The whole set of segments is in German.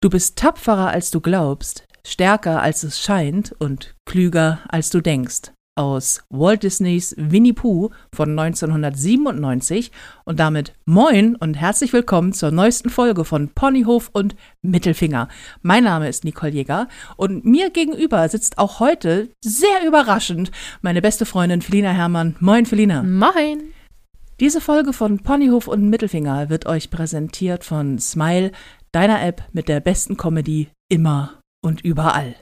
Du bist tapferer, als du glaubst, stärker, als es scheint und klüger, als du denkst. Aus Walt Disneys Winnie Pooh von 1997 und damit moin und herzlich willkommen zur neuesten Folge von Ponyhof und Mittelfinger. Mein Name ist Nicole Jäger und mir gegenüber sitzt auch heute sehr überraschend meine beste Freundin Felina Herrmann. Moin Felina. Moin. Diese Folge von Ponyhof und Mittelfinger wird euch präsentiert von Smile, deiner App mit der besten Comedy immer und überall.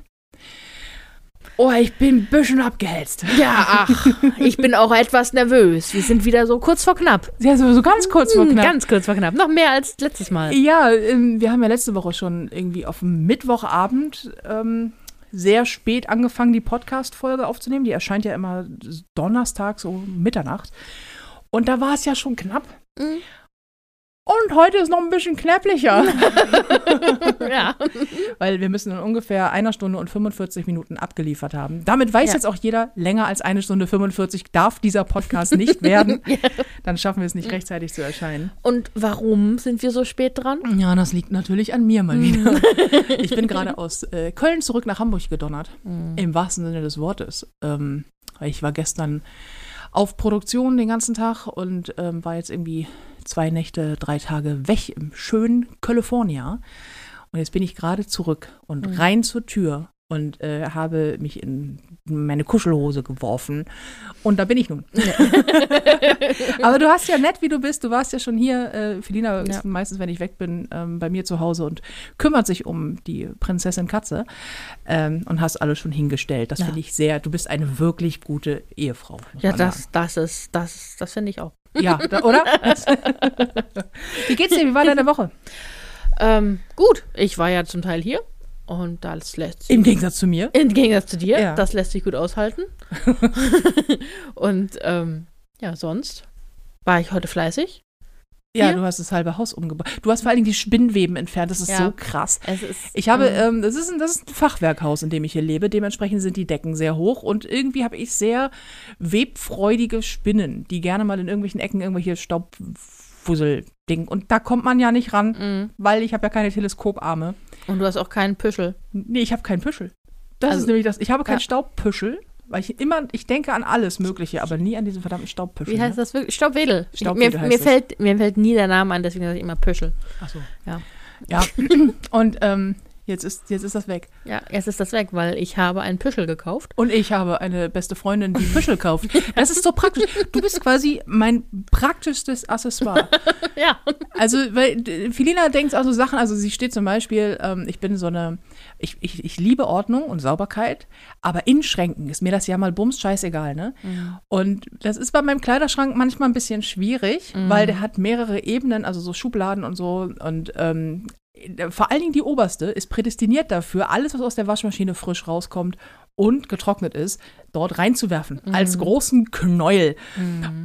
Oh, ich bin ein bisschen abgehetzt. Ja, ach, ich bin auch etwas nervös. Wir sind wieder so kurz vor knapp. Ja, so, so ganz kurz vor Hm, knapp. Ganz kurz vor knapp. Noch mehr als letztes Mal. Ja, ähm, wir haben ja letzte Woche schon irgendwie auf dem Mittwochabend ähm, sehr spät angefangen, die Podcast-Folge aufzunehmen. Die erscheint ja immer Donnerstag, so Mitternacht. Und da war es ja schon knapp. Mhm. Und heute ist noch ein bisschen knapplicher. Ja. Weil wir müssen in ungefähr einer Stunde und 45 Minuten abgeliefert haben. Damit weiß Ja. jetzt auch jeder, länger als eine Stunde 45 darf dieser Podcast nicht werden. Dann schaffen wir es nicht rechtzeitig zu erscheinen. Und warum sind wir so spät dran? Ja, das liegt natürlich an mir mal wieder. Ich bin gerade aus äh, Köln zurück nach Hamburg gedonnert. Im wahrsten Sinne des Wortes. Ähm, weil ich war gestern auf Produktion den ganzen Tag und ähm, war jetzt irgendwie zwei Nächte, drei Tage weg im schönen California. Und jetzt bin ich gerade zurück und rein zur Tür und äh, habe mich in meine Kuschelhose geworfen. Und da bin ich nun. Aber du hast ja nett, wie du bist. Du warst ja schon hier. Äh, Felina ist Ja. meistens, wenn ich weg bin, ähm, bei mir zu Hause und kümmert sich um die Prinzessin Katze ähm, und hast alles schon hingestellt. Das Ja. finde ich sehr. Du bist eine wirklich gute Ehefrau. Ja, das, das ist, das, das finde ich auch. Ja, da, oder? wie geht's dir? Wie war deine Woche? Ähm, gut, ich war ja zum Teil hier und das lässt sich, Im Gegensatz zu mir. im Gegensatz zu dir, Ja. das lässt sich gut aushalten. und ähm, ja, sonst war ich heute fleißig. Ja, du hast das halbe Haus umgebaut. Du hast vor allen Dingen die Spinnweben entfernt. Das ist Ja. so krass. Es ist, Ich habe, ähm, das, ist ein, das ist ein Fachwerkhaus, in dem ich hier lebe. Dementsprechend sind die Decken sehr hoch und irgendwie habe ich sehr webfreudige Spinnen, die gerne mal in irgendwelchen Ecken irgendwelche Staubfussel-Ding. Und da kommt man ja nicht ran, mm. weil ich habe ja keine Teleskoparme. und du hast auch keinen Püschel. Nee, ich habe keinen Püschel. Das Also- ist nämlich das. Ich habe keinen Ja. Staubpüschel, weil ich immer, ich denke an alles Mögliche, aber nie an diesen verdammten Staubpüschel. Wie heißt ne? das wirklich? Staubwedel. Staubwedel mir, heißt mir, fällt, mir fällt nie der Name an, deswegen sage ich immer Püschel. Ach so. Ja. Ja. Und ähm, jetzt, ist, jetzt ist das weg. Ja, jetzt ist das weg, weil ich habe einen Püschel gekauft. Und ich habe eine beste Freundin, die Püschel kauft. Das ist so praktisch. Du bist quasi mein praktischstes Accessoire. Ja. Also, weil Felina denkt also Sachen, also sie steht zum Beispiel, ähm, ich bin so eine, ich, ich, ich liebe Ordnung und Sauberkeit, aber in Schränken ist mir das ja mal bums scheißegal, ne? Und das ist bei meinem Kleiderschrank manchmal ein bisschen schwierig, weil der hat mehrere Ebenen, also so Schubladen und so und ähm, vor allen Dingen die oberste ist prädestiniert dafür, alles, was aus der Waschmaschine frisch rauskommt und getrocknet ist, dort reinzuwerfen. Als großen Knäuel.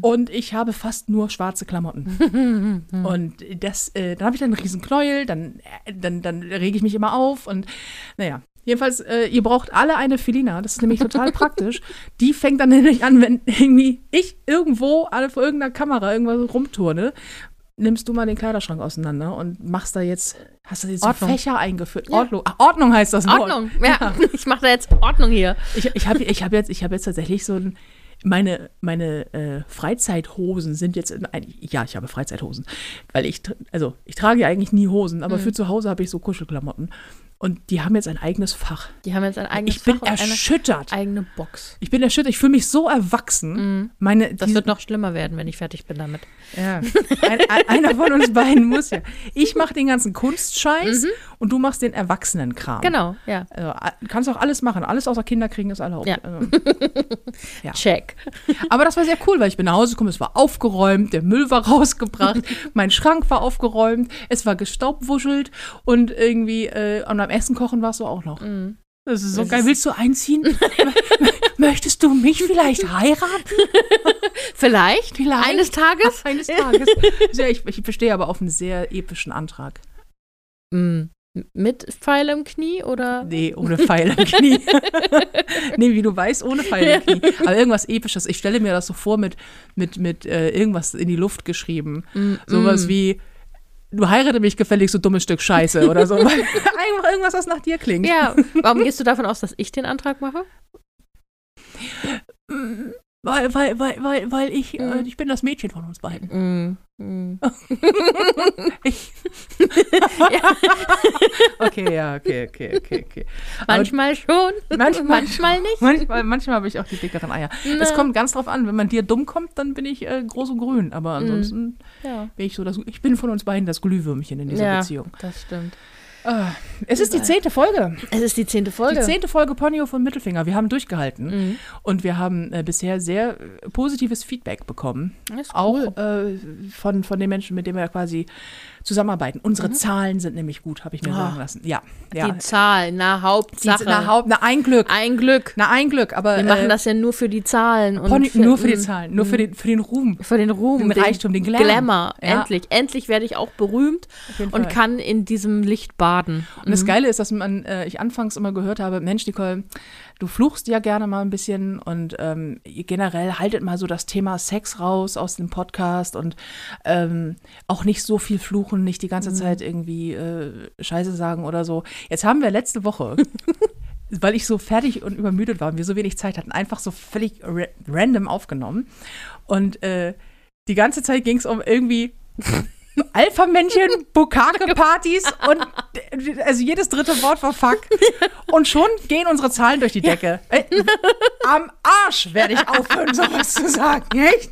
Und ich habe fast nur schwarze Klamotten. und das, äh, dann habe ich dann einen riesen Knäuel, dann, äh, dann, dann rege ich mich immer auf und naja. Jedenfalls, äh, ihr braucht alle eine Felina, das ist nämlich total praktisch. Die fängt dann nämlich an, wenn irgendwie ich irgendwo alle vor irgendeiner Kamera irgendwas rumturne, nimmst du mal den Kleiderschrank auseinander und machst da jetzt, hast du jetzt so Ordnung. Fächer eingeführt. Ja. Ordnung. Ach, Ordnung heißt das Wort. Ordnung. Ja, ich mache da jetzt Ordnung hier. Ich, ich habe ich hab jetzt, ich hab jetzt tatsächlich so ein. Meine, meine äh, Freizeithosen sind jetzt in ein, ja, ich habe Freizeithosen, weil ich, also ich trage ja eigentlich nie Hosen, aber für zu Hause habe ich so Kuschelklamotten und die haben jetzt ein eigenes Fach. Die haben jetzt ein eigenes Ich bin Fach und eine erschüttert. eigene Box. Ich bin erschüttert. Ich fühle mich so erwachsen. Meine, Das wird noch schlimmer werden, wenn ich fertig bin damit. ja. ein, ein, einer von uns beiden muss ja. Ich mache den ganzen Kunstscheiß und du machst den Erwachsenenkram. Genau, ja. Also, kannst auch alles machen. Alles außer Kinder kriegen ist erlaubt. Ja. Also. Ja. Check. Aber das war sehr cool, weil ich bin nach Hause gekommen, es war aufgeräumt, der Müll war rausgebracht, mein Schrank war aufgeräumt, es war gestaubwuschelt und irgendwie äh, und beim Essen kochen warst du auch noch. Das ist so Das geil. ist- Willst du einziehen? Möchtest du mich vielleicht heiraten? Vielleicht, Vielleicht. eines Tages. Eines Tages. Ja, ich, ich bestehe aber auf einen sehr epischen Antrag. Mm, Mit Pfeil im Knie oder? Nee, ohne Pfeil im Knie. nee, wie du weißt, ohne Pfeil im Knie. Aber irgendwas Episches. Ich stelle mir das so vor mit, mit, mit äh, irgendwas in die Luft geschrieben. Mm, Sowas mm. wie du heirate mich gefälligst, so dummes Stück Scheiße oder so. Einfach irgendwas, was nach dir klingt. Ja, warum gehst du davon aus, dass ich den Antrag mache? Weil, weil, weil, weil, weil ich, Mhm. äh, ich bin das Mädchen von uns beiden. Mm, mm. Okay, ja, okay, okay, okay, okay. Manchmal schon, Manchmal- manchmal nicht. Manchmal, manchmal habe ich auch die dickeren Eier. Es kommt ganz drauf an, wenn man dir dumm kommt, dann bin ich äh, groß und grün. Aber Mhm. ansonsten Ja, bin ich so das, ich bin von uns beiden das Glühwürmchen in dieser ja Beziehung. das stimmt. Ah, es ist die zehnte Folge. Es ist die zehnte Folge. Die zehnte Folge Ponyo von Mittelfinger. Wir haben durchgehalten Mhm. und wir haben äh, bisher sehr äh, positives Feedback bekommen. Auch cool. äh, von, von den Menschen, mit denen wir quasi zusammenarbeiten. Unsere Zahlen sind nämlich gut, habe ich mir Ah. sagen lassen. Ja, ja. Die Zahl, na Die- Hauptsache. na, Haupt, na, ein Glück. Ein Glück. Na, ein Glück, aber Wir machen äh, das ja nur für die Zahlen. Und Pony, für, nur für die Zahlen, nur für den, für den Ruhm. Für den Ruhm, Den Reichtum, den Glamour. Glamour. Ja. Endlich. Endlich werde ich auch berühmt und kann in diesem Licht baden. Und das Geile ist, dass man, äh, ich anfangs immer gehört habe, Mensch, Nicole, du fluchst ja gerne mal ein bisschen und ähm, generell haltet mal so das Thema Sex raus aus dem Podcast und ähm, auch nicht so viel fluchen, nicht die ganze Zeit irgendwie äh, Scheiße sagen oder so. Jetzt haben wir letzte Woche, weil ich so fertig und übermüdet war und wir so wenig Zeit hatten, einfach so völlig ra random aufgenommen. Und äh, die ganze Zeit ging es um irgendwie Alpha-Männchen, Bukake-Partys und äh, also jedes dritte Wort war Fuck. Und schon gehen unsere Zahlen durch die Decke. Äh, am Arsch werde ich aufhören, sowas zu sagen. Echt?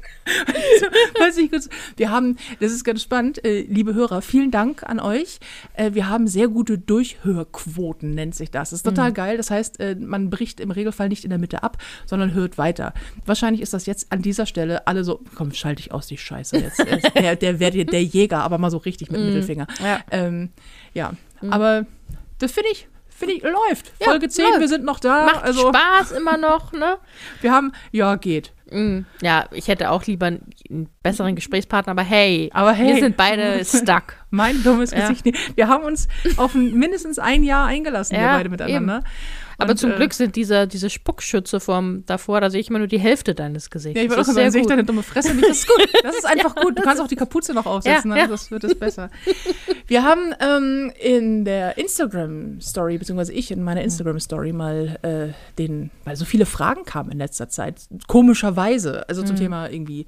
Weiß ich kurz. Wir haben, das ist ganz spannend, äh, liebe Hörer, vielen Dank an euch. Äh, wir haben sehr gute Durchhörquoten, nennt sich das. Das ist total geil. Das heißt, äh, man bricht im Regelfall nicht in der Mitte ab, sondern hört weiter. Wahrscheinlich ist das jetzt an dieser Stelle alle so, komm, schalte ich aus die Scheiße jetzt. Der, der wäre der Jäger, aber mal so richtig mit Mittelfinger. Ja. Ähm, ja, aber das finde ich, finde ich, läuft. Ja, Folge 10, läuft. wir sind noch da. Macht also, Spaß immer noch, ne? wir haben, ja, geht. Mm, Ja, ich hätte auch lieber einen, einen besseren Gesprächspartner, aber hey, Aber hey. wir sind beide stuck. Mein dummes Ja. Gesicht. Wir haben uns auf mindestens ein Jahr eingelassen, wir Ja, beide miteinander. Aber Und, zum äh, Glück sind diese, diese Spuckschütze vom davor, da sehe ich immer nur die Hälfte deines Gesichts. Ja, ich wollte auch sagen, sehe sehr ich deine dumme Fresse nicht. Das ist gut. Das ist einfach gut. Du kannst auch die Kapuze noch aufsetzen, Ja, ja. das wird es besser. Wir haben ähm, in der Instagram-Story, beziehungsweise ich in meiner Instagram-Story mal äh, den, weil so viele Fragen kamen in letzter Zeit, komischerweise, also Mhm. zum Thema irgendwie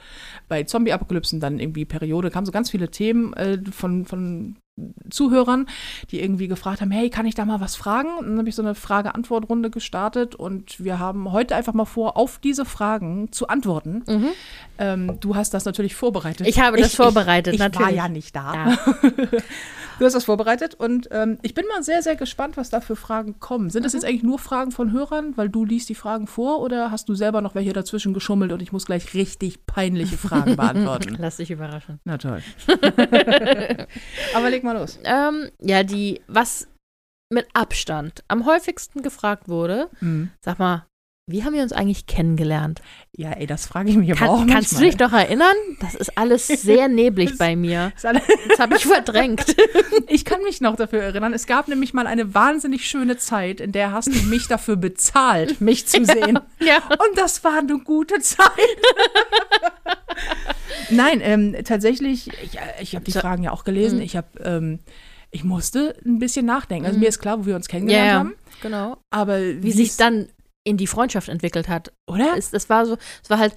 bei Zombie-Apokalypsen, dann irgendwie Periode, kamen so ganz viele Themen äh, von, von Zuhörern, die irgendwie gefragt haben, hey, kann ich da mal was fragen? Und dann habe ich so eine Frage-Antwort-Runde gestartet und wir haben heute einfach mal vor, auf diese Fragen zu antworten. Ähm, du hast das natürlich vorbereitet. Mhm. Ich habe das vorbereitet, ich, ich war natürlich. ja nicht da. Ja. Du hast das vorbereitet und ähm, ich bin mal sehr, sehr gespannt, was da für Fragen kommen. Sind Mhm. das jetzt eigentlich nur Fragen von Hörern, weil du liest die Fragen vor oder hast du selber noch welche dazwischen geschummelt und ich muss gleich richtig peinliche Fragen beantworten? Lass dich überraschen. Na toll. Aber leg mal los. Ähm, ja, die, was mit Abstand am häufigsten gefragt wurde, Mhm. sag mal, wie haben wir uns eigentlich kennengelernt? Ja, ey, das frage ich mich aber auch Kann, kannst du manchmal. dich noch erinnern? Das ist alles sehr neblig bei mir. Das habe ich verdrängt. Ich kann mich noch dafür erinnern. Es gab nämlich mal eine wahnsinnig schöne Zeit, in der hast du mich dafür bezahlt, mich zu sehen. ja. Und das war eine gute Zeit. Nein, ähm, tatsächlich, ich, ich habe die Fragen ja auch gelesen. Mhm. Ich habe, ähm, ich musste ein bisschen nachdenken. Also mir ist klar, wo wir uns Ja, kennengelernt ja, haben. genau. Aber Wie sich dann in die Freundschaft entwickelt hat. oder? Es, es war so, es war halt,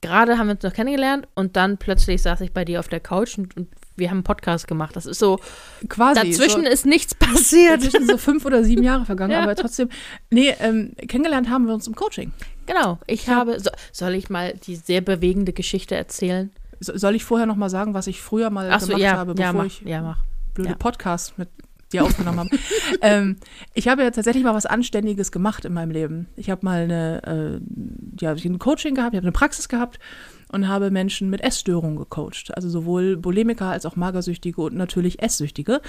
gerade haben wir uns noch kennengelernt und dann plötzlich saß ich bei dir auf der Couch und, und wir haben einen Podcast gemacht. Das ist so, Quasi. dazwischen so, ist nichts passiert. dazwischen so fünf oder sieben Jahre vergangen, Ja. aber trotzdem. Nee, ähm, kennengelernt haben wir uns im Coaching. Genau, ich habe, so, soll ich mal die sehr bewegende Geschichte erzählen? So, soll ich vorher noch mal sagen, was ich früher mal Achso, gemacht ja, habe, ja, bevor mach, ich ja, mach. blöde Ja. Podcasts mit dir aufgenommen habe. ähm, ich habe ja tatsächlich mal was Anständiges gemacht in meinem Leben. Ich habe mal eine, äh, ja, ein Coaching gehabt, ich habe eine Praxis gehabt und habe Menschen mit Essstörungen gecoacht. Also sowohl Bulimiker als auch Magersüchtige und natürlich Esssüchtige.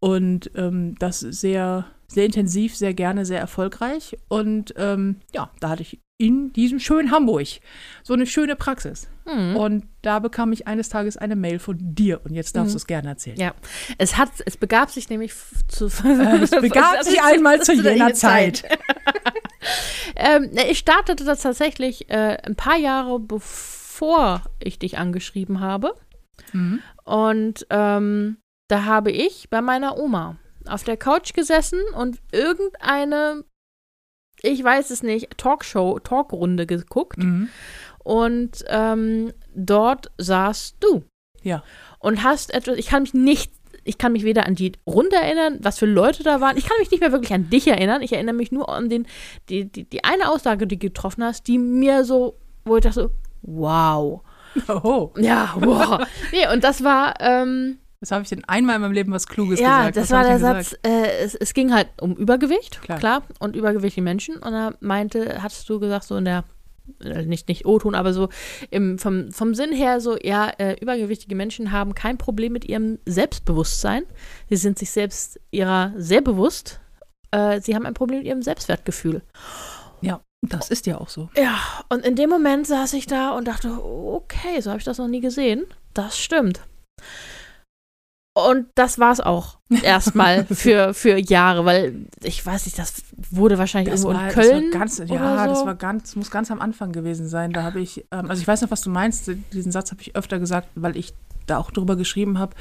Und ähm, das sehr, sehr intensiv, sehr gerne, sehr erfolgreich. Und ähm, ja, da hatte ich in diesem schönen Hamburg so eine schöne Praxis. Hm. Und da bekam ich eines Tages eine Mail von dir. Und jetzt darfst du es gerne erzählen. Ja, es hat, es begab sich nämlich zu. Äh, Es begab sich einmal zu jener Zeit. ähm, ne, ich startete das tatsächlich äh, ein paar Jahre bevor ich dich angeschrieben habe. Mhm. Und ähm, da habe ich bei meiner Oma auf der Couch gesessen und irgendeine, ich weiß es nicht, Talkshow, Talkrunde geguckt. Mhm. Und ähm, dort saßt du. Ja. Und hast etwas, ich kann mich nicht, ich kann mich weder an die Runde erinnern, was für Leute da waren. Ich kann mich nicht mehr wirklich an dich erinnern. Ich erinnere mich nur an den, die, die, die eine Aussage, die du getroffen hast, die mir so, wo ich dachte so, wow. Oh, Ja, wow. nee, und das war, ähm, was habe ich denn einmal in meinem Leben was Kluges ja, gesagt? das Was war der Satz, äh, es, es ging halt um Übergewicht, Klar. klar, und übergewichtige Menschen. Und da meinte, hattest du gesagt, so in der, äh, nicht, nicht O-Ton, aber so im, vom, vom Sinn her so, ja, äh, übergewichtige Menschen haben kein Problem mit ihrem Selbstbewusstsein. Sie sind sich selbst ihrer sehr bewusst. Äh, sie haben ein Problem mit ihrem Selbstwertgefühl. Ja, das ist ja auch so. Ja, und in dem Moment saß ich da und dachte, okay, so habe ich das noch nie gesehen. Das stimmt. Und das war es auch erstmal für, für Jahre, weil ich weiß nicht, das wurde wahrscheinlich Das irgendwo war, in Köln. Das war ganz, ja, so. das war ganz, muss ganz am Anfang gewesen sein. Da habe ich, ähm, also ich weiß noch, was du meinst. Diesen Satz habe ich öfter gesagt, weil ich da auch drüber geschrieben habe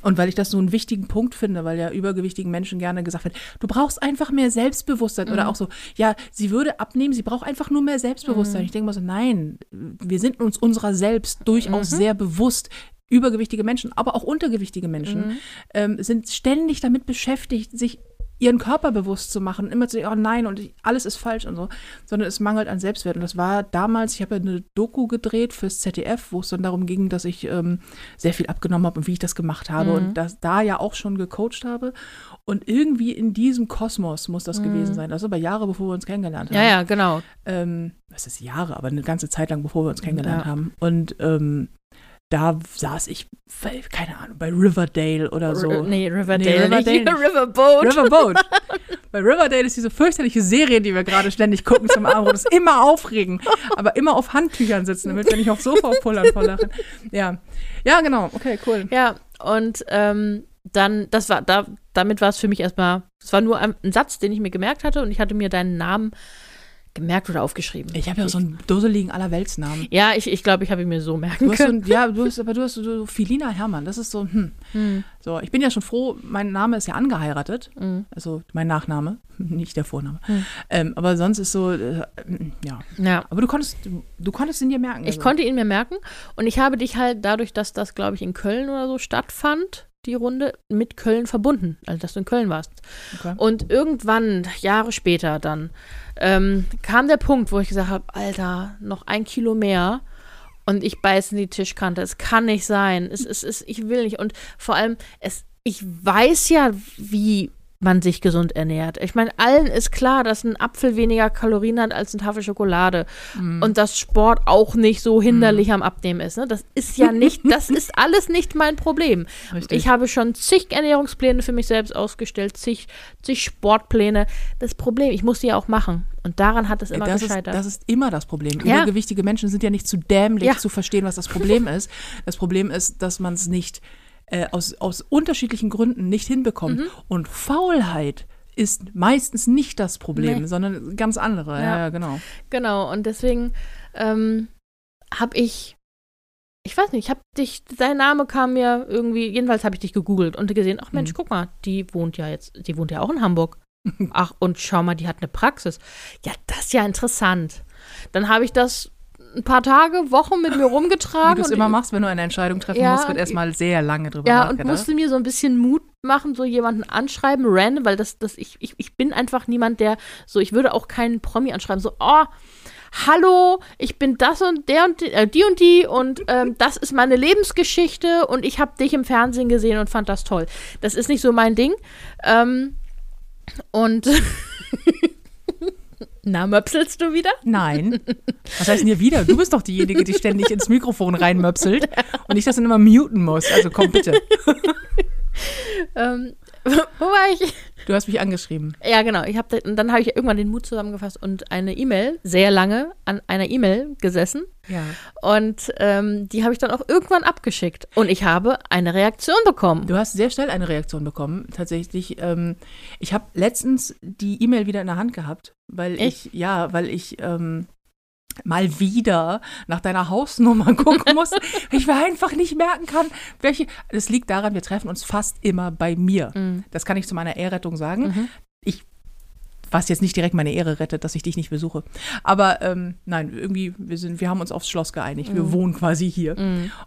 und weil ich das so einen wichtigen Punkt finde, weil ja übergewichtigen Menschen gerne gesagt wird, du brauchst einfach mehr Selbstbewusstsein Mhm. oder auch so, ja, sie würde abnehmen, sie braucht einfach nur mehr Mhm. Selbstbewusstsein. Ich denke mal so, nein, wir sind uns unserer selbst durchaus Mhm. sehr bewusst. Übergewichtige Menschen, aber auch untergewichtige Menschen Mhm. ähm, sind ständig damit beschäftigt, sich ihren Körper bewusst zu machen, immer zu sagen, oh nein, und ich, alles ist falsch und so, sondern es mangelt an Selbstwert. Und das war damals, ich habe ja eine Doku gedreht fürs ZDF, wo es dann darum ging, dass ich ähm, sehr viel abgenommen habe und wie ich das gemacht habe Mhm. und das da ja auch schon gecoacht habe. Und irgendwie in diesem Kosmos muss das gewesen sein. Das ist aber Jahre, bevor wir uns kennengelernt haben Mhm. ja, ja, genau. ähm, was ist Jahre, aber eine ganze Zeit lang, bevor wir uns kennengelernt Ja. haben. Und ähm, da saß ich, keine Ahnung, bei Riverdale oder so. R nee, Riverdale. Nee, Riverdale nicht. Riverboat. Riverboat. bei Riverdale ist diese fürchterliche Serie, die wir gerade ständig gucken zum Abend. Das ist immer aufregend, aber immer auf Handtüchern sitzen, damit wir nicht aufs Sofa pullern vor Lachen. Ja. ja, genau. Okay, cool. Ja, und ähm, dann, das war, da, damit war es für mich erstmal, es war nur ein, ein Satz, den ich mir gemerkt hatte und ich hatte mir deinen Namen gemerkt oder aufgeschrieben. Ich habe ja so einen dusseligen Allerweltsnamen. Ja, ich, ich glaube, ich habe ihn mir so merken Du hast so können. ein, ja, du hast, aber du hast so Filina Hermann. Das ist so, hm. Hm. So, ich bin ja schon froh, mein Name ist ja angeheiratet. Mhm. Also mein Nachname, nicht der Vorname. Hm. Ähm, aber sonst ist so, äh, ja. Ja. Aber du konntest, du, du konntest ihn dir merken. Ich also. konnte ihn mir merken und ich habe dich halt dadurch, dass das, glaube ich, in Köln oder so stattfand, die Runde, mit Köln verbunden, also dass du in Köln warst. Okay. Und irgendwann, Jahre später dann, ähm, kam der Punkt, wo ich gesagt habe, Alter, noch ein Kilo mehr und ich beiße in die Tischkante. Es kann nicht sein. Es, es, es, ich will nicht. Und vor allem, es, ich weiß ja, wie man sich gesund ernährt. Ich meine, allen ist klar, dass ein Apfel weniger Kalorien hat als eine Tafel Schokolade Mhm. und dass Sport auch nicht so hinderlich am Abnehmen ist. Ne? Das ist ja nicht, das ist alles nicht mein Problem. Richtig. Ich habe schon zig Ernährungspläne für mich selbst ausgestellt, zig, zig Sportpläne. Das Problem, ich muss die ja auch machen. Und daran hat es immer das ist, gescheitert. das ist immer das Problem. Ja. Übergewichtige Menschen sind ja nicht zu dämlich Ja. zu verstehen, was das Problem ist. Das Problem ist, dass man es nicht äh, aus, aus unterschiedlichen Gründen nicht hinbekommt. Mhm. Und Faulheit ist meistens nicht das Problem, Nee. sondern ganz andere. Ja, Ja. genau. Genau, und deswegen ähm, habe ich, ich weiß nicht, ich habe dich, dein Name kam mir irgendwie, jedenfalls habe ich dich gegoogelt und gesehen, ach Mensch, Mhm. guck mal, die wohnt ja jetzt, die wohnt ja auch in Hamburg. Ach, und schau mal, die hat eine Praxis. Ja, das ist ja interessant. Dann habe ich das ein paar Tage, Wochen mit mir Wie rumgetragen. du es und immer machst, wenn du eine Entscheidung treffen Ja, musst, wird erstmal sehr lange drüber Ja, und nachgedacht. musste mir so ein bisschen Mut machen, so jemanden anschreiben, random, weil das, das, ich, ich, ich bin einfach niemand, der so, ich würde auch keinen Promi anschreiben, so, oh, hallo, ich bin das und der und die, äh, die und die und ähm, das ist meine Lebensgeschichte und ich habe dich im Fernsehen gesehen und fand das toll. Das ist nicht so mein Ding. Ähm, und na, möpselst du wieder? Nein. Was heißt denn hier wieder? Du bist doch diejenige, die ständig ins Mikrofon reinmöpselt und ich das dann immer muten muss. Also komm bitte. Ähm, wo war ich? Du hast mich angeschrieben. Ja, genau. Ich hab, und dann habe ich irgendwann den Mut zusammengefasst und eine E-Mail, sehr lange an einer E-Mail gesessen. Ja. Und ähm, die habe ich dann auch irgendwann abgeschickt. Und ich habe eine Reaktion bekommen. Du hast sehr schnell eine Reaktion bekommen. Tatsächlich. Ähm, ich habe letztens die E-Mail wieder in der Hand gehabt, weil Echt? ich, ja, weil ich, ähm, mal wieder nach deiner Hausnummer gucken muss. ich mir einfach nicht merken kann, welche. Das liegt daran, wir treffen uns fast immer bei mir. Mhm. Das kann ich zu meiner Ehrrettung sagen. Ich, was jetzt nicht direkt meine Ehre rettet, dass ich dich nicht besuche. Aber ähm, nein, irgendwie, wir, sind, wir haben uns aufs Schloss geeinigt. Wir wohnen quasi hier.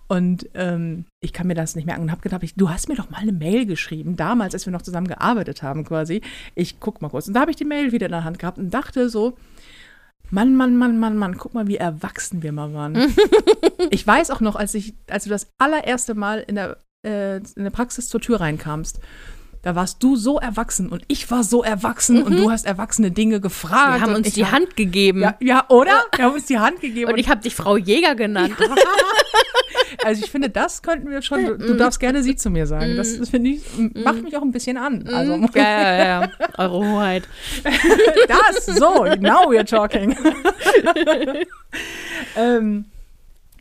Und ähm, ich kann mir das nicht merken und habe gedacht, ich, du hast mir doch mal eine Mail geschrieben, damals, als wir noch zusammen gearbeitet haben quasi. Ich guck mal kurz. Und da habe ich die Mail wieder in der Hand gehabt und dachte so, Mann, Mann, Mann, Mann, Mann, guck mal, wie erwachsen wir mal waren. ich weiß auch noch, als, ich, als du das allererste Mal in der, äh, in der Praxis zur Tür reinkamst, da warst du so erwachsen und ich war so erwachsen und du hast erwachsene Dinge gefragt. Wir haben und uns die hab- Hand gegeben. Ja, ja, oder? Wir haben uns die Hand gegeben. Und ich habe dich Frau Jäger genannt. Also ich finde, das könnten wir schon, du, du darfst gerne sie zu mir sagen. Das, das finde ich, macht mich auch ein bisschen an. Also ja, ja, ja. Eure Hoheit. das, so, now we're talking. ähm,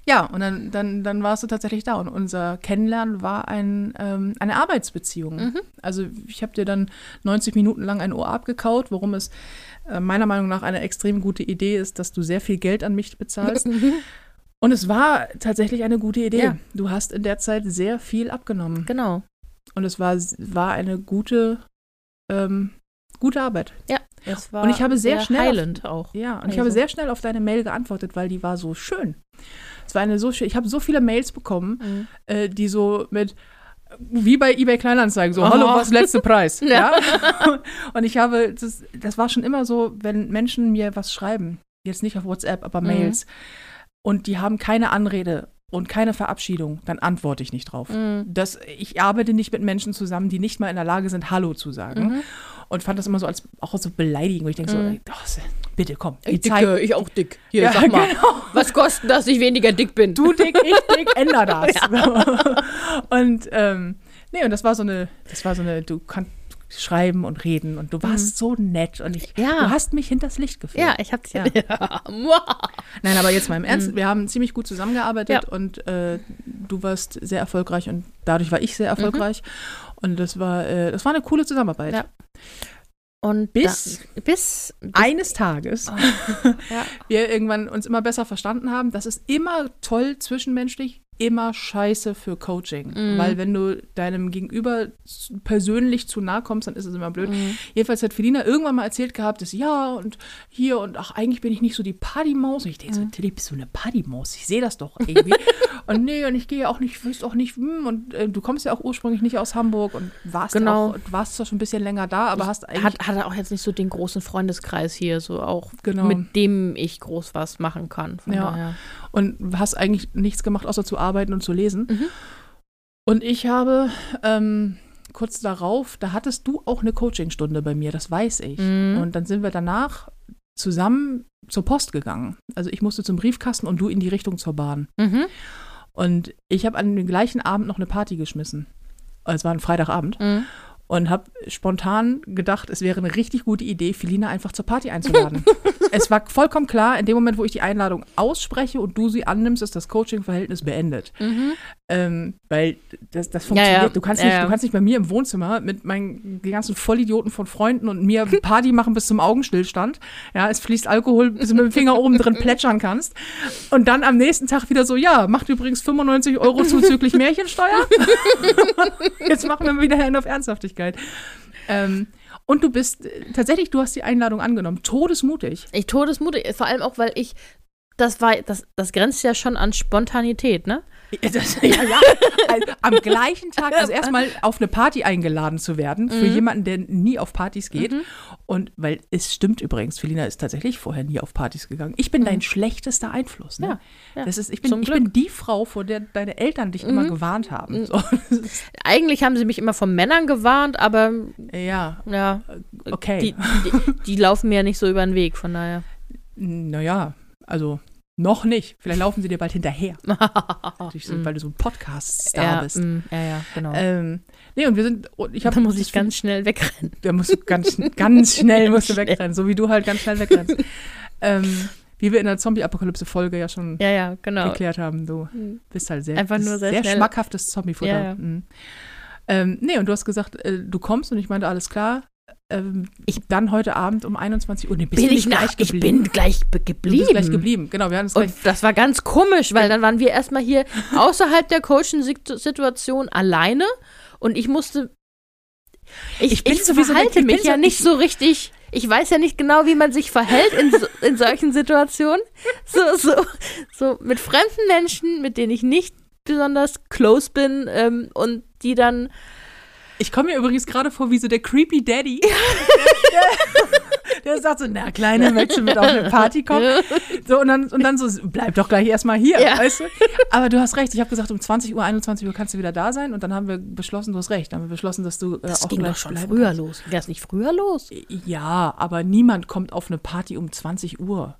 ja, und dann, dann, dann warst du tatsächlich da. Und unser Kennenlernen war ein, ähm, eine Arbeitsbeziehung. Also ich habe dir dann 90 Minuten lang ein Ohr abgekaut, worum es äh, meiner Meinung nach eine extrem gute Idee ist, dass du sehr viel Geld an mich bezahlst. Und es war tatsächlich eine gute Idee. Ja. Du hast in der Zeit sehr viel abgenommen. Genau. Und es war, war eine gute, ähm, gute Arbeit. Ja, es war Und ich habe sehr schnell auf- auch. Ja, und ich Also. habe sehr schnell auf deine Mail geantwortet, weil die war so schön. Es war eine so schön. Ich habe so viele Mails bekommen, Mhm. äh, die so mit wie bei eBay Kleinanzeigen, so, Oh. hallo, was letzte Preis? Ja. ja. Und ich habe, das, das war schon immer so, wenn Menschen mir was schreiben, jetzt nicht auf WhatsApp, aber Mhm. Mails, und die haben keine Anrede und keine Verabschiedung, dann antworte ich nicht drauf. Mhm. Das, ich arbeite nicht mit Menschen zusammen, die nicht mal in der Lage sind, Hallo zu sagen. Mhm. Und fand das immer so als auch so beleidigend, wo ich denke so, Mhm. oh, bitte komm, Ich, dicke, ich auch dick. Hier, Ja, sag mal. genau. Was kostet, dass ich weniger dick bin? du dick, ich dick, änder das. und ähm, nee, und das war so eine, das war so eine, du kannst schreiben und reden und du warst so nett und ich, Ja. du hast mich hinters Licht geführt. ja, ich hab's ja. Ja. Nein, aber jetzt mal im Ernst, wir haben ziemlich gut zusammengearbeitet Ja. und äh, du warst sehr erfolgreich und dadurch war ich sehr erfolgreich und das war, äh, das war eine coole Zusammenarbeit. Ja. Und Bis- da, bis, bis Eines Tages ja. wir irgendwann uns immer besser verstanden haben, das ist immer toll zwischenmenschlich, immer scheiße für Coaching. Mhm. Weil wenn du deinem Gegenüber persönlich zu nahe kommst, dann ist es immer blöd. Mhm. Jedenfalls hat Felina irgendwann mal erzählt gehabt, dass ja und hier und ach, eigentlich bin ich nicht so die Partymaus. Und ich denke so, Tilly, bist du eine Partymaus? Ich sehe das doch irgendwie. und nee, und ich gehe auch nicht, wüsste auch nicht, hm, und äh, du kommst ja auch ursprünglich nicht aus Hamburg und warst Genau. auch, warst zwar schon ein bisschen länger da, aber hast eigentlich hat, hat er auch jetzt nicht so den großen Freundeskreis hier, so auch Genau. mit dem ich groß was machen kann. Von Ja. daher. Und hast eigentlich nichts gemacht, außer zu arbeiten und zu lesen. Mhm. Und ich habe ähm, kurz darauf, da hattest du auch eine Coachingstunde bei mir, das weiß ich. Mhm. Und dann sind wir danach zusammen zur Post gegangen. Also ich musste zum Briefkasten und du in die Richtung zur Bahn. Mhm. Und ich habe an dem gleichen Abend noch eine Party geschmissen. Es war ein Freitagabend. Mhm. Und habe spontan gedacht, es wäre eine richtig gute Idee, Felina einfach zur Party einzuladen. es war vollkommen klar, in dem Moment, wo ich die Einladung ausspreche und du sie annimmst, ist das Coaching-Verhältnis beendet. Mhm. Ähm, weil das, das funktioniert. ja. Du, kannst Ja, nicht, ja. du kannst nicht bei mir im Wohnzimmer mit meinen ganzen Vollidioten von Freunden und mir Party machen bis zum Augenstillstand. Ja, es fließt Alkohol, bis du mit dem Finger oben drin plätschern kannst. Und dann am nächsten Tag wieder so, ja, macht übrigens 95 Euro zuzüglich Märchensteuer. Jetzt machen wir wieder einen auf Ernsthaftigkeit. Ähm, und du bist äh, tatsächlich, du hast die Einladung angenommen, todesmutig. Ich todesmutig, vor allem auch, weil ich, das war, das, das grenzt ja schon an Spontanität, ne? Das, ja, ja. Also, am gleichen Tag, also erstmal auf eine Party eingeladen zu werden, für Mhm. jemanden, der nie auf Partys geht. Und weil es stimmt übrigens, Felina ist tatsächlich vorher nie auf Partys gegangen. Ich bin dein schlechtester Einfluss. Ne? Mhm. Ja, ja. Das ist, ich bin, Zum ich Glück. Mhm. bin die Frau, vor der deine Eltern dich immer gewarnt haben. So. Eigentlich haben sie mich immer von Männern gewarnt, aber Ja, ja, okay. die, die, die laufen mir ja nicht so über den Weg, von daher. naja, also noch nicht. Vielleicht laufen sie dir bald hinterher. So, weil du so ein Podcast-Star ja, bist. mm, ja, ja, genau. Ähm, nee, und wir sind, und ich habe da muss ich ganz schnell wegrennen. Da musst du ganz, ganz schnell musst du wegrennen, so wie du halt ganz schnell wegrennst. ähm, wie wir in der Zombie-Apokalypse-Folge ja schon Ja, ja, genau. geklärt haben, du bist halt sehr, Einfach nur sehr sehr schmackhaftes Zombie-Futter. Ja, ja. Mhm. Ähm, nee, und du hast gesagt, äh, du kommst und ich meinte, alles klar. Ähm, ich dann heute Abend um 21 Uhr. Nee, bist bin du ich nicht nach, gleich ich geblieben? bin gleich geblieben. gleich geblieben. Genau, wir haben uns Und das war ganz komisch, weil dann waren wir erstmal hier außerhalb der Coaching-Situation alleine und ich musste. Ich, Ich bin ich sowieso weg- verhalte ich bin ja so- nicht ich- so richtig. Ich weiß ja nicht genau, wie man sich verhält in, so, in solchen Situationen. So, so, so mit fremden Menschen, mit denen ich nicht besonders close bin ähm, und die dann Ich komme mir übrigens gerade vor wie so der creepy Daddy. Der, der sagt so, na, Kleine, möchtest du mit auf eine Party kommen? So, und dann, und dann so, bleib doch gleich erstmal hier, Ja. weißt du? Aber du hast recht, ich habe gesagt, um 20 Uhr, 21 Uhr kannst du wieder da sein. Und dann haben wir beschlossen, du hast recht, dann haben wir beschlossen, dass du äh, Das auch ging gleich doch schon früher kannst. los. Ging das nicht früher los? Ja, aber niemand kommt auf eine Party um 20 Uhr.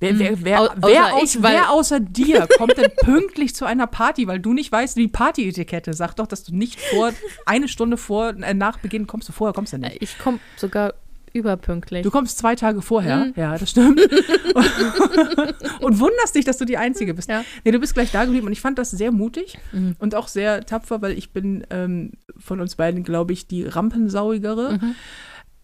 Wer, wer, wer, au- wer, außer aus, ich, wer außer dir kommt denn pünktlich zu einer Party, weil du nicht weißt, wie Partyetikette? Sag doch, dass du nicht vor, eine Stunde vor, äh, nach Beginn kommst du vorher, kommst du nicht. Ich komme sogar überpünktlich. Du kommst zwei Tage vorher, Mhm. ja, das stimmt. und wunderst dich, dass du die Einzige bist. Ja. Nee, du bist gleich da geblieben und ich fand das sehr mutig Mhm. und auch sehr tapfer, weil ich bin ähm, von uns beiden, glaube ich, die Rampensauigere. Mhm.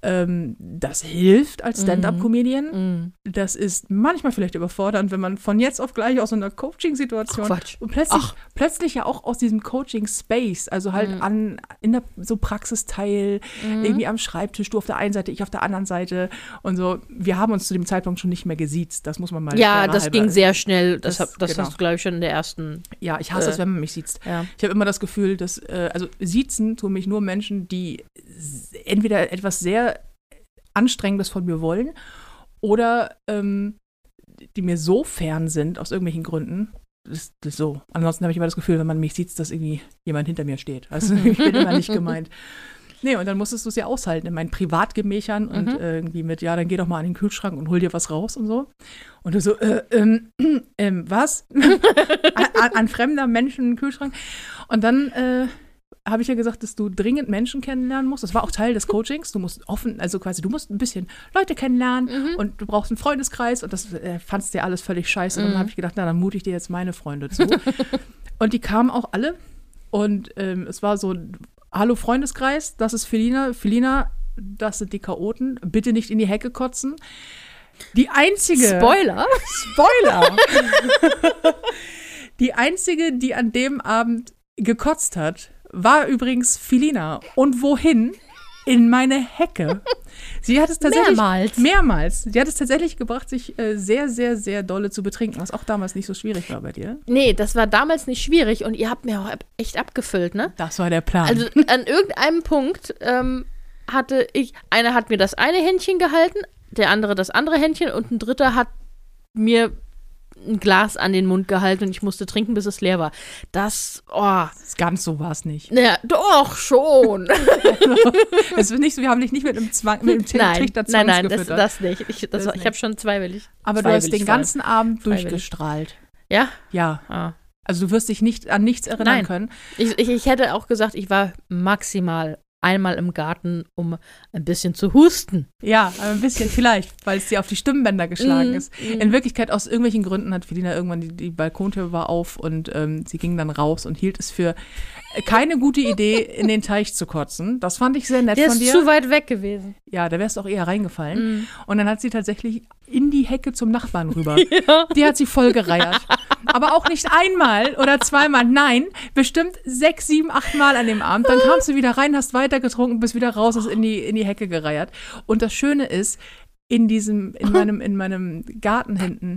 Ähm, das hilft als Stand-up-Comedian. Mhm. Das ist manchmal vielleicht überfordernd, wenn man von jetzt auf gleich aus so einer Coaching-Situation und plötzlich, Ach. plötzlich ja auch aus diesem Coaching-Space, also halt Mhm. an in der so Praxisteil, irgendwie am Schreibtisch, du auf der einen Seite, ich auf der anderen Seite und so. Wir haben uns zu dem Zeitpunkt schon nicht mehr gesiezt, das muss man mal Ja, das ging sehr schnell. Das, Das- hab, das genau. hast du, glaube ich, schon in der ersten. Ja, ich hasse Äh, es, wenn man mich sieht. Ja. Ich habe immer das Gefühl, dass, äh, also siezen tun mich nur Menschen, die entweder etwas sehr Anstrengendes von mir wollen oder ähm, die mir so fern sind, aus irgendwelchen Gründen. Das, das ist so. Ansonsten habe ich immer das Gefühl, wenn man mich sieht, dass irgendwie jemand hinter mir steht. Also ich bin immer nicht gemeint. Nee, und dann musstest du es ja aushalten in meinen Privatgemächern und Mhm. irgendwie mit, ja, dann geh doch mal an den Kühlschrank und hol dir was raus und so. Und du so, äh, ähm, ähm, was? an, an, an fremder Menschen einen Kühlschrank. Und dann äh, habe ich ja gesagt, dass du dringend Menschen kennenlernen musst. Das war auch Teil des Coachings. Du musst offen, also quasi, du musst ein bisschen Leute kennenlernen und du brauchst einen Freundeskreis und das äh, fandst dir alles völlig scheiße. Und dann habe ich gedacht, na, dann mute ich dir jetzt meine Freunde zu. und die kamen auch alle und ähm, es war so, hallo Freundeskreis, das ist Felina. Felina, das sind die Chaoten. Bitte nicht in die Hecke kotzen. Die einzige. Spoiler. Spoiler! die einzige, die an dem Abend gekotzt hat, war übrigens Filina. Und wohin? In meine Hecke. Sie hat es tatsächlich Mehrmals. mehrmals. Sie hat es tatsächlich gebracht, sich äh, sehr, sehr, sehr dolle zu betrinken, was auch damals nicht so schwierig war bei dir. Nee, das war damals nicht schwierig und ihr habt mir auch echt abgefüllt, ne? Das war der Plan. Also an irgendeinem Punkt ähm, hatte ich, einer hat mir das eine Händchen gehalten, der andere das andere Händchen und ein dritter hat mir ein Glas an den Mund gehalten und ich musste trinken, bis es leer war. Das, oh, Ganz so war es nicht. naja, doch schon. es ist nicht so, wir haben dich nicht mit einem Zwang, mit einem nein, Trichter nein, nein, das, das nicht. Ich, das, Das war- ich habe schon zweiwillig. Aber du hast den ganzen Abend Freiwillig. durchgestrahlt. Ja? Ja. Ah. Also du wirst dich nicht an nichts erinnern Nein. können. Ich, ich, ich hätte auch gesagt, ich war maximal einmal im Garten, um ein bisschen zu husten. Ja, ein bisschen vielleicht, weil es dir auf die Stimmbänder geschlagen Mhm, ist. In Wirklichkeit, aus irgendwelchen Gründen hat Felina irgendwann die, die Balkontür war auf und ähm, sie ging dann raus und hielt es für keine gute Idee, in den Teich zu kotzen. Das fand ich sehr nett Der von ist dir. zu weit weg gewesen. ja, da wärst du auch eher reingefallen. Mhm. Und dann hat sie tatsächlich in die Hecke zum Nachbarn rüber. Die hat sie voll gereiert. Aber auch nicht einmal oder zweimal, nein, bestimmt sechs, sieben, acht Mal an dem Abend. Dann kamst du wieder rein, hast weiter getrunken, bist wieder raus, hast in die, in die Hecke gereiert. Und das Schöne ist, in diesem, in meinem, in meinem Garten hinten,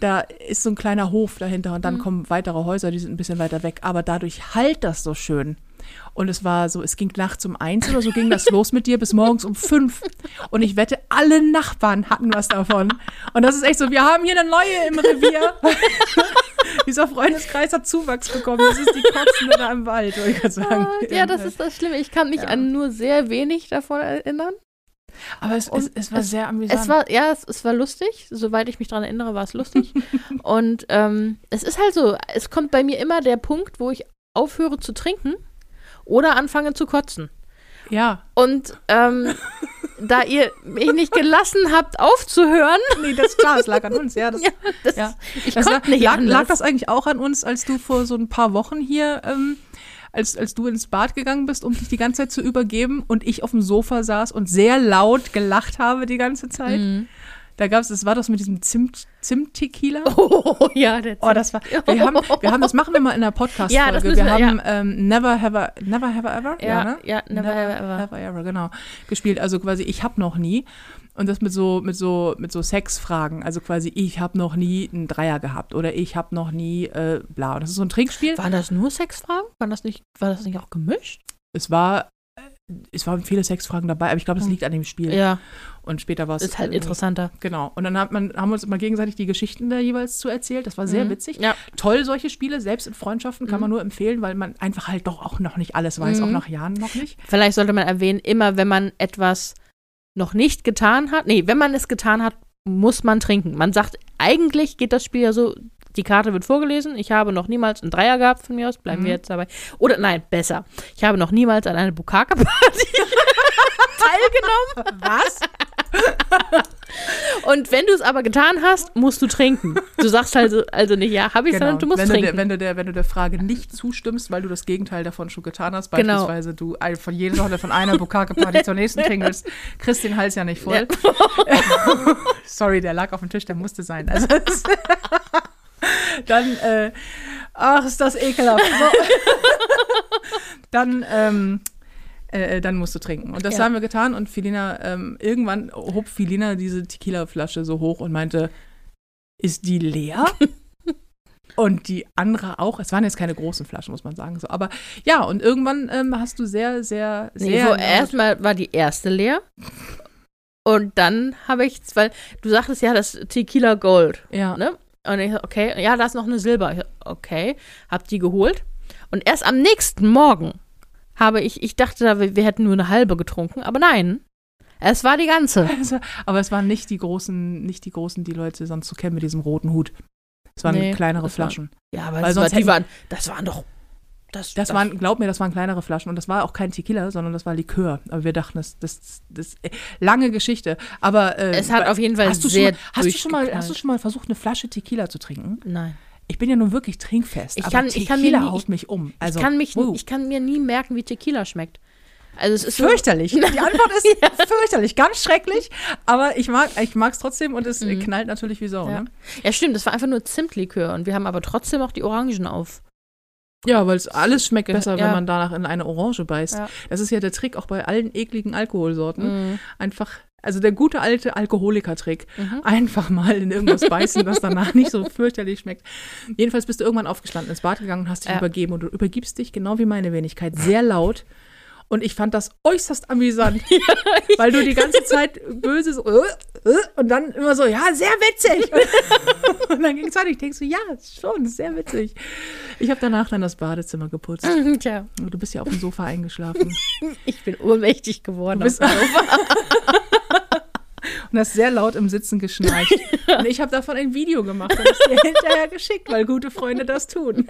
da ist so ein kleiner Hof dahinter und dann kommen weitere Häuser, die sind ein bisschen weiter weg. Aber dadurch halt das so schön. Und es war so, es ging nachts um eins oder so ging das los mit dir bis morgens um fünf. Und ich wette, alle Nachbarn hatten was davon. Und das ist echt so, wir haben hier eine neue im Revier. Dieser Freundeskreis hat Zuwachs bekommen. Das ist die Kotzende da im Wald, würde ich sagen. Ah, ja, das ist das Schlimme. Ich kann mich Ja. an nur sehr wenig davon erinnern. Aber es, es, es war es- sehr amüsant. Es war, ja, es, es war lustig. Soweit ich mich daran erinnere, war es lustig. Und ähm, es ist halt so, es kommt bei mir immer der Punkt, wo ich aufhöre zu trinken oder anfange zu kotzen. ja. Und ähm, da ihr mich nicht gelassen habt, aufzuhören, Nee, das ist klar, es lag an uns, ja. Das, ja, das, ja. ich Das konnte lag, nicht lag, anders. lag das eigentlich auch an uns, als du vor so ein paar Wochen hier ähm, als, als du ins Bad gegangen bist, um dich die ganze Zeit zu übergeben und ich auf dem Sofa saß und sehr laut gelacht habe die ganze Zeit. Mhm. Da gab es, das war das mit diesem Zimt, Zimt-Tequila. Oh, ja, der Oh, das war. Wir haben, wir haben, das machen wir mal in der Podcast-Folge. Ja, das wir wir, haben ähm, Never Have I, Never Have Ever? Ja, ne? ja, Never Have I Ever. Have I Ever, genau. Gespielt. Also quasi, ich hab noch nie. Und das mit so, mit so, mit so Sexfragen. Also quasi, ich habe noch nie einen Dreier gehabt oder ich habe noch nie äh, bla. Und das ist so ein Trinkspiel. Waren das nur Sexfragen? War das nicht, war das nicht auch gemischt? Es war, äh, es waren viele Sexfragen dabei, aber ich glaube, das liegt an dem Spiel. Hm. Ja, Und später war es. ist halt interessanter. Genau. Und dann hat man, haben wir uns immer gegenseitig die Geschichten da jeweils zu erzählt. Das war sehr Mhm. witzig. Ja. Toll, solche Spiele, selbst in Freundschaften kann Mhm. man nur empfehlen, weil man einfach halt doch auch noch nicht alles weiß, Mhm. auch nach Jahren noch nicht. Vielleicht sollte man erwähnen, immer wenn man etwas noch nicht getan hat, nee, wenn man es getan hat, muss man trinken. Man sagt, eigentlich geht das Spiel ja so, die Karte wird vorgelesen, ich habe noch niemals einen Dreier gehabt von mir aus, bleiben Mhm. wir jetzt dabei. Oder nein, besser, ich habe noch niemals an einer Bukake-Party teilgenommen. Was? Und wenn du es aber getan hast, musst du trinken. Du sagst also, also nicht, ja, habe ich, sondern du musst Genau. wenn, du trinken. der, wenn, du der, wenn du der Frage nicht zustimmst, weil du das Gegenteil davon schon getan hast, Genau. beispielsweise du ein- von jeder Sorte von einer Bukake-Party zur nächsten tingelst, kriegst den Hals ja nicht voll. Sorry, der lag auf dem Tisch, der musste sein. Also, dann, äh, ach, ist das ekelhaft. So. dann, ähm, äh, dann musst du trinken. Und das Ja. haben wir getan und Filina, ähm, irgendwann hob Filina diese Tequila-Flasche so hoch und meinte, ist die leer? und die andere auch. Es waren jetzt keine großen Flaschen, muss man sagen. So. Aber ja, und irgendwann ähm, hast du sehr, sehr, Nee, sehr. so erstmal war die erste leer. Und dann habe ich, weil du sagtest ja, das Tequila Gold. ja. ne? Und ich so, okay, ja, da ist noch eine Silber. So, okay, hab die geholt. Und erst am nächsten Morgen habe ich, ich dachte, da wir, wir hätten nur eine halbe getrunken, aber nein, es war die ganze. Also, aber es waren nicht die großen, nicht die großen, die Leute sonst so kennen mit diesem roten Hut. Es waren Nee, kleinere das Flaschen. Ja, aber Weil das, war, sonst die waren, das waren doch, das, Das waren, glaub mir, das waren kleinere Flaschen und das war auch kein Tequila, sondern das war Likör. Aber wir dachten, das, das, das äh, lange Geschichte. Aber äh, es hat auf jeden Fall hast du sehr schon mal, hast du schon mal, hast du schon mal versucht, eine Flasche Tequila zu trinken? Nein. Ich bin ja nun wirklich trinkfest. Ich kann- ich kann mir Tequila nie- haut mich um. Also, ich, kann mich, wow. ich kann mir nie merken, wie Tequila schmeckt. Also es ist Fürchterlich. Die Antwort ist fürchterlich, ganz schrecklich. Aber ich mag ich es trotzdem und es äh, knallt natürlich wie Sau. Mhm. Ja. Ne? Ja, stimmt, das war einfach nur Zimtlikör und wir haben aber trotzdem auch die Orangen auf. Ja, weil es alles schmeckt besser, ja. wenn man danach in eine Orange beißt. Ja. Das ist ja der Trick auch bei allen ekligen Alkoholsorten. Mhm. Einfach, also der gute alte Alkoholiker-Trick. Mhm. Einfach mal in irgendwas beißen, das danach nicht so fürchterlich schmeckt. Jedenfalls bist du irgendwann aufgestanden, ins Bad gegangen und hast dich Ja. übergeben. Und du übergibst dich, genau wie meine Wenigkeit, sehr laut. Und ich fand das äußerst amüsant, weil du die ganze Zeit böse so, äh, äh, und dann immer so, ja, sehr witzig. und dann ging es weiter. Ich denke so, ja, schon, sehr witzig. Ich habe danach dann das Badezimmer geputzt. Tja, Du bist ja auf dem Sofa eingeschlafen. ich bin ohnmächtig geworden. Auf dem Sofa. und hast sehr laut im Sitzen geschnarcht. Und ich habe davon ein Video gemacht und es dir hinterher geschickt, weil gute Freunde das tun.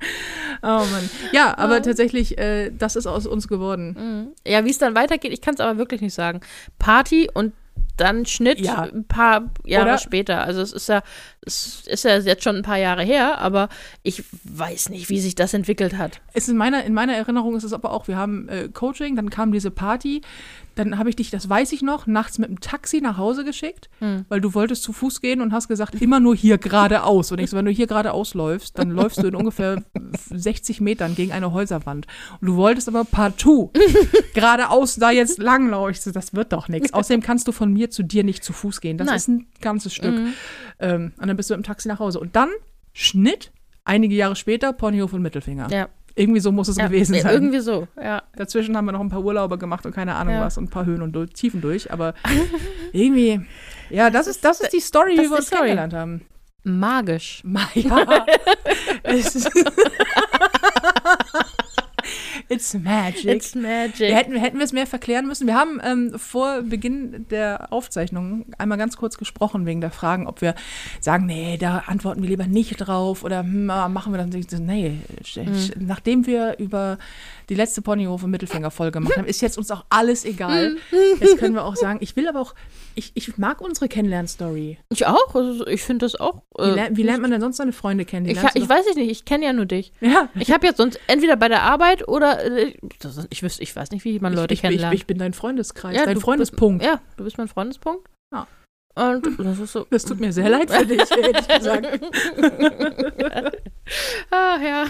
oh Mann. Ja, aber tatsächlich, äh, das ist aus uns geworden. Mhm. Ja, wie es dann weitergeht, ich kann es aber wirklich nicht sagen. Party und dann Schnitt Ja. ein paar Jahre Oder? später. Also es ist ja, es ist ja jetzt schon ein paar Jahre her, aber ich weiß nicht, wie sich das entwickelt hat. Es ist in, meiner, in meiner Erinnerung ist es aber auch, wir haben äh, Coaching, dann kam diese Party, dann habe ich dich, das weiß ich noch, nachts mit dem Taxi nach Hause geschickt, Hm. weil du wolltest zu Fuß gehen und hast gesagt, immer nur hier geradeaus. Und ich so, wenn du hier geradeaus läufst, dann läufst du in ungefähr 60 Metern gegen eine Häuserwand. Und du wolltest aber partout geradeaus da jetzt langlaufen. Ich so, das wird doch nichts. Außerdem kannst du von mir zu dir nicht zu Fuß gehen. Das Nein. ist ein ganzes Stück. Mhm. Ähm, und dann bist du mit dem Taxi nach Hause. Und dann Schnitt, einige Jahre später, Ponyhof und Mittelfinger. Ja. Irgendwie so muss es ja, gewesen ja, sein. Irgendwie so, ja. Dazwischen haben wir noch ein paar Urlaube gemacht und keine Ahnung Ja. was und ein paar Höhen und durch, Tiefen durch. Aber irgendwie, ja, das, ist, das ist die Story, das wie wir uns Story. kennengelernt haben. Magisch. Ma- Ja. es ist It's magic. It's magic. Wir hätten, hätten wir es mehr verklären müssen. Wir haben ähm, vor Beginn der Aufzeichnung einmal ganz kurz gesprochen wegen der Fragen, ob wir sagen, nee, da antworten wir lieber nicht drauf oder hm, machen wir dann. Nee, mhm. nachdem wir über die letzte Ponyhof Mittelfinger-Folge gemacht haben, ist jetzt uns auch alles egal. Jetzt können wir auch sagen, ich will aber auch, ich, ich mag unsere Kennenlern-Story. Ich auch. Also ich finde das auch. Äh, wie, lernt, wie, lernt man denn sonst seine Freunde kennen? Ich, ich weiß es nicht, ich kenne ja nur dich. Ja. Ich habe jetzt sonst entweder bei der Arbeit oder äh, ich, ich weiß nicht, wie man Leute ich, kennenlernt. Ich, ich, bin dein Freundeskreis, ja, dein Freundespunkt. Bist, ja, du bist mein Freundespunkt. Ja. Und das ist so. Das tut mir sehr leid für dich, ehrlich gesagt. ah, ja.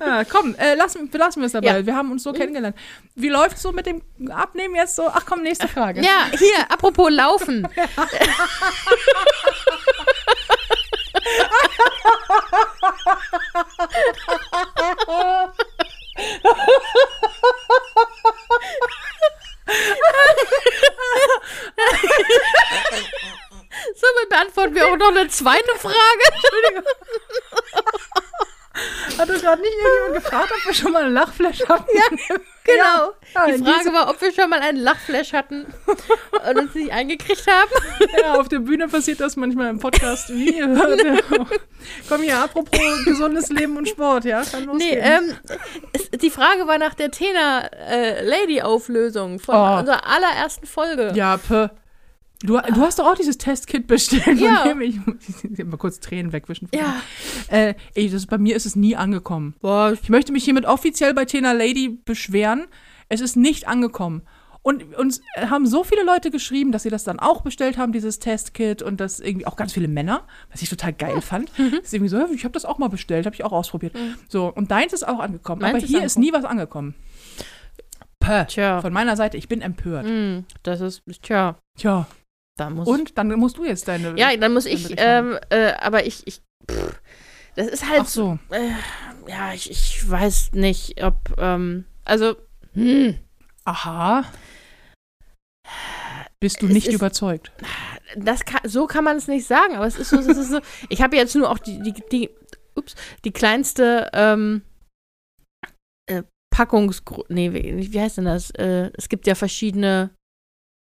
ah, komm, äh, lassen, lassen wir es dabei. Ja. Wir haben uns so kennengelernt. Wie läuft es so mit dem Abnehmen jetzt so? Ach komm, nächste Frage. Ja, hier, apropos Laufen. Somit beantworten wir auch noch eine zweite Frage. Entschuldigung. Hat uns gerade nicht irgendjemand gefragt, ob wir schon mal ein Lachflash hatten? Ja, genau. Ja, die Frage war, ob wir schon mal einen Lachflash hatten und uns nicht eingekriegt haben. Ja, auf der Bühne passiert das manchmal im Podcast. Wie? Komm hier, apropos gesundes Leben und Sport, ja? Kann nee, ähm, die Frage war nach der Tena-Lady-Auflösung äh, von oh. unserer allerersten Folge. Ja, pö. Du, du hast doch auch dieses Testkit bestellt, ja. von dem ich, ich mal kurz Tränen wegwischen. Ja. Äh, ey, das, bei mir ist es nie angekommen. Boah. Ich möchte mich hiermit offiziell bei Tena Lady beschweren. Es ist nicht angekommen. Und uns haben so viele Leute geschrieben, dass sie das dann auch bestellt haben, dieses Testkit und das irgendwie auch ganz viele Männer, was ich total geil ja. fand. Mhm. Das ist irgendwie so, ich habe das auch mal bestellt, habe ich auch ausprobiert. Mhm. So, und deins ist auch angekommen. Meins aber hier ist, ist nie was angekommen. Pö. Tja. Von meiner Seite, ich bin empört. Mhm, das ist, tja. Tja. Da muss Und dann musst du jetzt deine. Ja, dann muss ich, ähm, äh, aber ich, ich pff, das ist halt. Ach so. Äh, ja, ich, ich weiß nicht, ob, ähm, also, hm. Aha. Bist du nicht ist, überzeugt? Das kann, so kann man es nicht sagen, aber es ist so, es ist so. Ich habe jetzt nur auch die, die, die, ups, die kleinste ähm, äh, Packungs, nee, wie, wie heißt denn das? Äh, es gibt ja verschiedene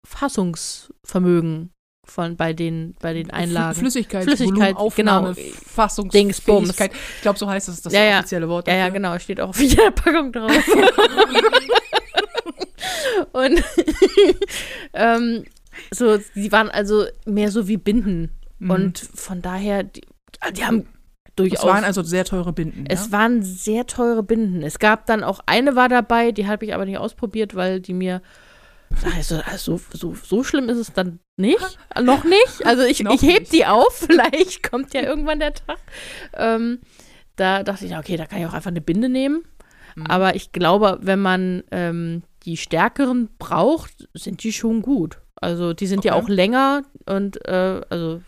Fassungsvermögen von bei den bei den Einlagen. Flüssigkeit, Flüssigkeit, Aufnahme, genau. Fassungsfähigkeit. Ich glaube, so heißt das das ja, ja. offizielle Wort. Dafür. Ja, ja, genau, steht auch auf jeder Packung drauf. Und ähm, so, die waren also mehr so wie Binden. Mhm. Und von daher, die, die haben durchaus. Es waren also sehr teure Binden. Es ja? waren sehr teure Binden. Es gab dann auch eine war dabei, die habe ich aber nicht ausprobiert, weil die mir also, also so, so schlimm ist es dann nicht. Noch nicht. Also ich, ich heb die auf, vielleicht kommt ja irgendwann der Tag. Ähm, da dachte ich, okay, da kann ich auch einfach eine Binde nehmen. Mhm. Aber ich glaube, wenn man ähm, die stärkeren braucht, sind die schon gut. Also die sind okay. ja auch länger und äh, also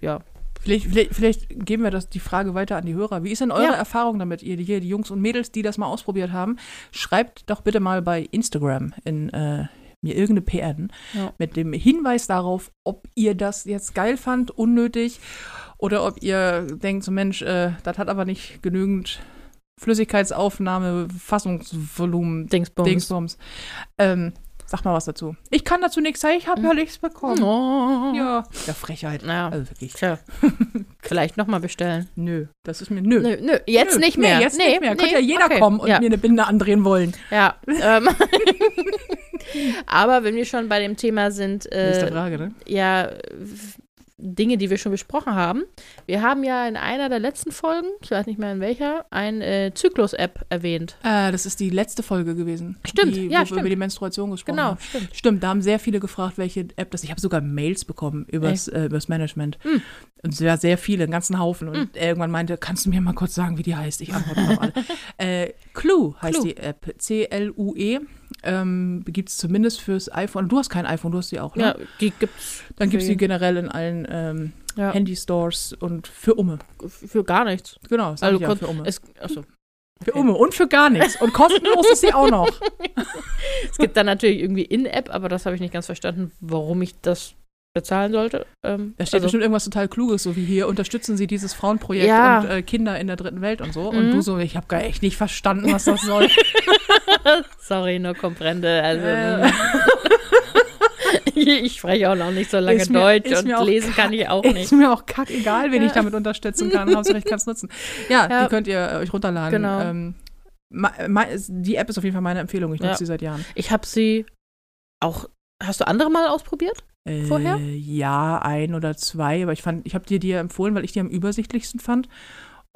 ja. Vielleicht, vielleicht, vielleicht, geben wir das, die Frage weiter an die Hörer. Wie ist denn eure ja. Erfahrung damit, ihr hier, die Jungs und Mädels, die das mal ausprobiert haben? Schreibt doch bitte mal bei Instagram in äh, mir irgendeine PN ja. mit dem Hinweis darauf, ob ihr das jetzt geil fand, unnötig oder ob ihr denkt, so Mensch, äh, das hat aber nicht genügend Flüssigkeitsaufnahme, Fassungsvolumen, Dingsbums. Dingsbums. Ähm, sag mal was dazu. Ich kann dazu nichts sagen, ich habe hm. ja nichts bekommen. Oh. Ja, der Frechheit. Ja. Also wirklich. Tja. Vielleicht nochmal bestellen. Nö, das ist mir, nö. Nö, nö. jetzt nö. nicht mehr. Nee, jetzt nee, nicht mehr. Nee. Könnte ja jeder okay. kommen und ja. mir eine Binde andrehen wollen. Ja. Ähm. Aber wenn wir schon bei dem Thema sind, äh, Nächste Frage, ne? ja, Dinge, die wir schon besprochen haben. Wir haben ja in einer der letzten Folgen, ich weiß nicht mehr in welcher, ein äh, Zyklus-App erwähnt. Äh, das ist die letzte Folge gewesen. Stimmt, die, ja, wo stimmt. wir über die Menstruation gesprochen genau, haben. Stimmt. stimmt, da haben sehr viele gefragt, welche App das ist. Ich habe sogar Mails bekommen übers, äh, übers Management. Mm. Und sehr, sehr viele, einen ganzen Haufen. Und mm. irgendwann meinte, kannst du mir mal kurz sagen, wie die heißt? Ich antworte auf alle. äh, Clue heißt Clue. die App. C-L-U-E. Ähm, gibt es zumindest fürs iPhone. Du hast kein iPhone, du hast die auch, ne? Ja, die gibt's. Dann gibt es die generell in allen ähm, ja. Handy-Stores und für Umme. Für gar nichts. Genau, also ja, für Umme. Es, achso. Für Umme und für gar nichts. Und kostenlos ist sie auch noch. es gibt dann natürlich irgendwie In-App, aber das habe ich nicht ganz verstanden, warum ich das bezahlen sollte. Ähm, Da steht also, bestimmt irgendwas total Kluges, so wie hier unterstützen Sie dieses Frauenprojekt Ja. und äh, Kinder in der dritten Welt und so. Und Mhm. du so, ich habe gar echt nicht verstanden, was das soll. sorry, no comprende. Also, Äh. ich spreche auch noch nicht so lange Ist mir- Deutsch ist und lesen kann ich auch Ist nicht. mir auch kackegal, wen ich damit unterstützen kann. Hauptsache ich kann es nutzen. Ja, Ja. die könnt ihr äh, euch runterladen. Genau. Ähm, die App ist auf jeden Fall meine Empfehlung. Ich nutze Ja. sie seit Jahren. Ich habe sie auch. Hast du andere mal ausprobiert? Vorher? Äh, ja, ein oder zwei, aber ich fand, ich habe dir die ja empfohlen, weil ich die am übersichtlichsten fand.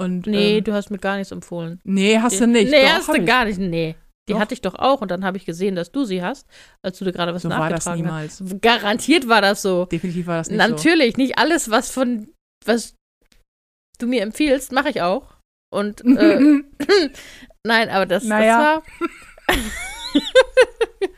Und, Nee, ähm, du hast mir gar nichts empfohlen. nee, hast du nicht. Nee, Doch, hast du ich. gar nicht. Nee. Die Doch. hatte ich doch auch und dann habe ich gesehen, dass du sie hast, als du dir gerade was So war das nachgetragen hast. niemals. Garantiert war das so. Definitiv war das nicht so. Natürlich, nicht alles, was von was du mir empfiehlst, mache ich auch. Und äh, nein, aber das, Naja. das war.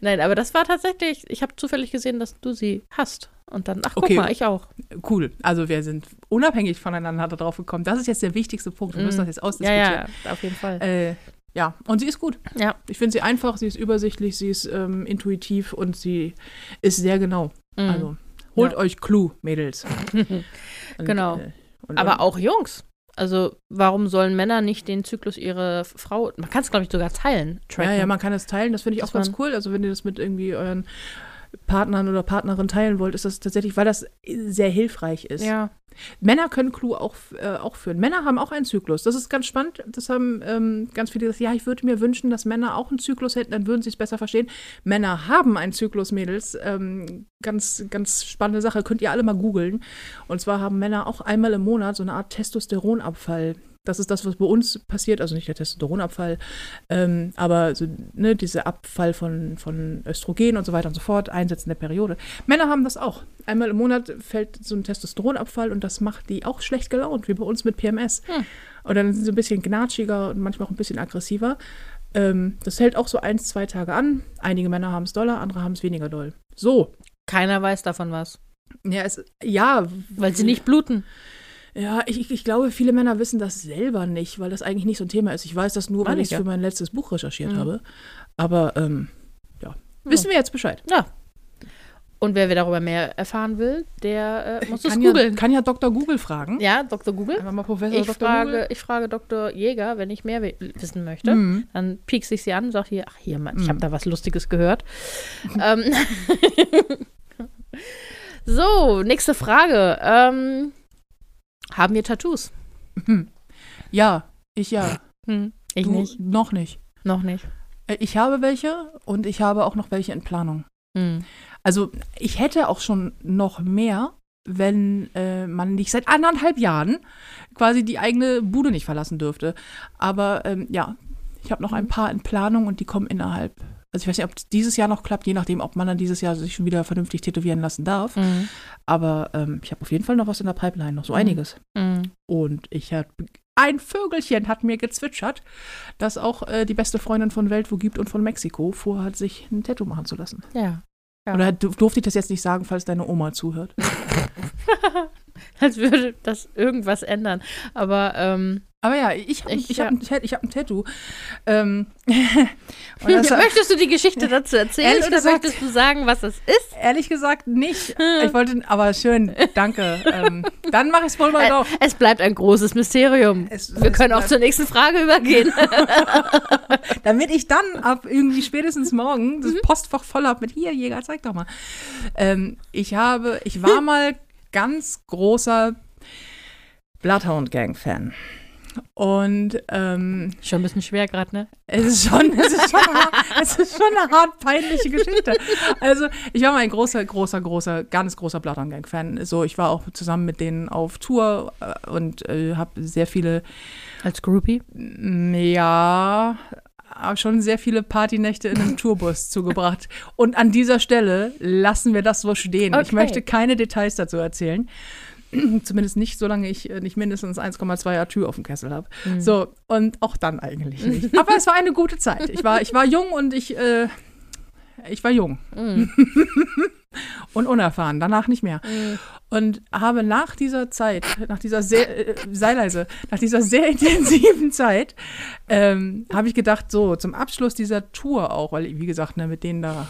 nein, aber das war tatsächlich. Ich habe zufällig gesehen, dass du sie hast. Und dann, ach Okay. guck mal, ich auch. Cool. Also wir sind unabhängig voneinander darauf gekommen. Das ist jetzt der wichtigste Punkt. Wir müssen Mm. das jetzt Ja, ausdiskutieren. ja, auf jeden Fall. Äh, ja, und sie ist gut. Ja. Ich finde sie einfach, sie ist übersichtlich, sie ist ähm, intuitiv und sie ist sehr genau. Mhm. Also holt Ja. euch Clue, Mädels. Und, Genau. äh, und, aber auch Jungs. Also, warum sollen Männer nicht den Zyklus ihrer Frau, man kann es, glaube ich, sogar teilen, tracken. Ja, ja, man kann es teilen. Das finde ich Dass auch ganz cool. Also wenn ihr das mit irgendwie euren Partnern oder Partnerin teilen wollt, ist das tatsächlich, weil das sehr hilfreich ist. ja. Männer können Clue auch, äh, auch führen. Männer haben auch einen Zyklus. Das ist ganz spannend. Das haben ähm, ganz viele gesagt, ja, ich würde mir wünschen, dass Männer auch einen Zyklus hätten, dann würden sie es besser verstehen. Männer haben einen Zyklus, Mädels. Ähm, ganz, ganz spannende Sache. Könnt ihr alle mal googeln. Und zwar haben Männer auch einmal im Monat so eine Art Testosteronabfall. Das ist das, was bei uns passiert, also nicht der Testosteronabfall, ähm, aber so, ne, dieser Abfall von, von Östrogen und so weiter und so fort, Einsetzen der Periode. Männer haben das auch. Einmal im Monat fällt so ein Testosteronabfall und das macht die auch schlecht gelaunt, wie bei uns mit PMS. Hm. Und dann sind sie ein bisschen gnatschiger und manchmal auch ein bisschen aggressiver. Ähm, das hält auch so eins, zwei Tage an. Einige Männer haben es doller, andere haben es weniger doll. So. Keiner weiß davon was. Ja, es, ja. Weil sie nicht bluten. Ja, ich, ich- ich glaube, viele Männer wissen das selber nicht, weil das eigentlich nicht so ein Thema ist. Ich weiß das nur, weil ich ich es ja. für mein letztes Buch recherchiert Mhm. habe. Aber ähm, ja, wissen wir jetzt Bescheid. Ja. Und wer darüber mehr erfahren will, der äh, muss es kann, ja, googeln. kann ja Dr. Google fragen. Ja, Dr. Google. Einfach mal Professor Ich Dr. frage, ich frage Dr. Jäger, wenn ich mehr wi- wissen möchte. Google. Mhm. Dann piekse ich sie an und sage hier, ach hier, Mann, ich Mhm. habe da was Lustiges gehört. ähm, so, nächste Frage. Ähm, haben wir Tattoos? Ja, ich ja. Hm, ich du nicht. noch nicht. Noch nicht. Äh, Ich habe welche und ich habe auch noch welche in Planung. Hm. Also ich hätte auch schon noch mehr, wenn äh, man nicht seit anderthalb Jahren quasi die eigene Bude nicht verlassen dürfte. Aber ähm, ja, ich habe noch ein paar in Planung und die kommen innerhalb. Also ich weiß nicht, ob es dieses Jahr noch klappt, je nachdem, ob man dann dieses Jahr sich schon wieder vernünftig tätowieren lassen darf. Hm. Aber ähm, ich habe auf jeden Fall noch was in der Pipeline, noch so Mhm. einiges. Hm. Und ich habe ein Vögelchen hat mir gezwitschert, dass auch äh, die beste Freundin von Welt wo gibt und von Mexiko vorhat, sich ein Tattoo machen zu lassen. Ja. Ja. Oder du- durfte ich das jetzt nicht sagen, falls deine Oma zuhört? Als würde das irgendwas ändern. Aber ähm, Aber ja, ich habe Ich, ich, ja. hab ein, ich hab ein Tattoo. Ähm, das, möchtest du die Geschichte dazu erzählen Ehrlich oder gesagt- möchtest du sagen, was es ist? ehrlich gesagt nicht. Ich wollte, aber schön, danke. ähm, dann mache ich es wohl mal doch. Es bleibt ein großes Mysterium. Es- Wir es können auch zur nächsten Frage übergehen. Damit ich dann ab irgendwie spätestens morgen Mhm. das Postfach voll habe mit hier, Jäger, zeig doch mal. Ähm, ich habe, ich war mal ganz großer Bloodhound Gang Fan. Und ähm, Schon ein bisschen schwer gerade, ne? es ist schon, es ist schon, es ist schon eine hart peinliche Geschichte. Also ich war mal ein großer, großer, großer, ganz großer Bloodhound Gang Fan. So, ich war auch zusammen mit denen auf Tour äh, und äh, habe sehr viele Als Groupie? Mm, Ja, aber schon sehr viele Partynächte in einem Tourbus zugebracht. Und an dieser Stelle lassen wir das so stehen. Ich Okay. möchte keine Details dazu erzählen. Zumindest nicht, solange ich äh, nicht mindestens 1,2 Atü auf dem Kessel habe. Mhm. So, und auch dann eigentlich nicht. Aber es war eine gute Zeit. Ich war, ich war jung und ich äh, ich war jung Mhm. und unerfahren, danach nicht mehr. Mhm. Und habe nach dieser Zeit, nach dieser sehr, äh, sei leise, nach dieser sehr intensiven Zeit, ähm, habe ich gedacht, so zum Abschluss dieser Tour auch, weil, wie gesagt, ne, mit denen da,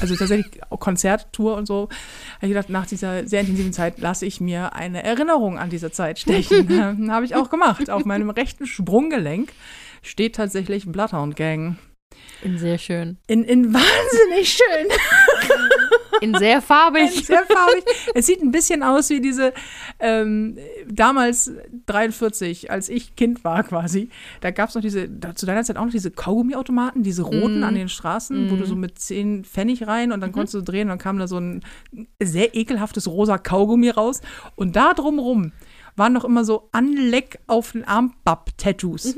also tatsächlich Konzerttour und so, habe ich gedacht, nach dieser sehr intensiven Zeit lasse ich mir eine Erinnerung an diese Zeit stechen. Ähm, habe ich auch gemacht. Auf meinem rechten Sprunggelenk steht tatsächlich Bloodhound Gang. Sehr schön. In, in wahnsinnig schön. In sehr farbig. Sehr farbig. Es sieht ein bisschen aus wie diese ähm, damals 43, als ich Kind war quasi. Da gab es noch diese, da, zu deiner Zeit auch noch diese Kaugummiautomaten, diese roten Mm. an den Straßen, wo du so mit 10 Pfennig rein und dann konntest du drehen und dann kam da so ein sehr ekelhaftes rosa Kaugummi raus. Und da drumrum waren noch immer so Anleck auf den Armbab-Tattoos.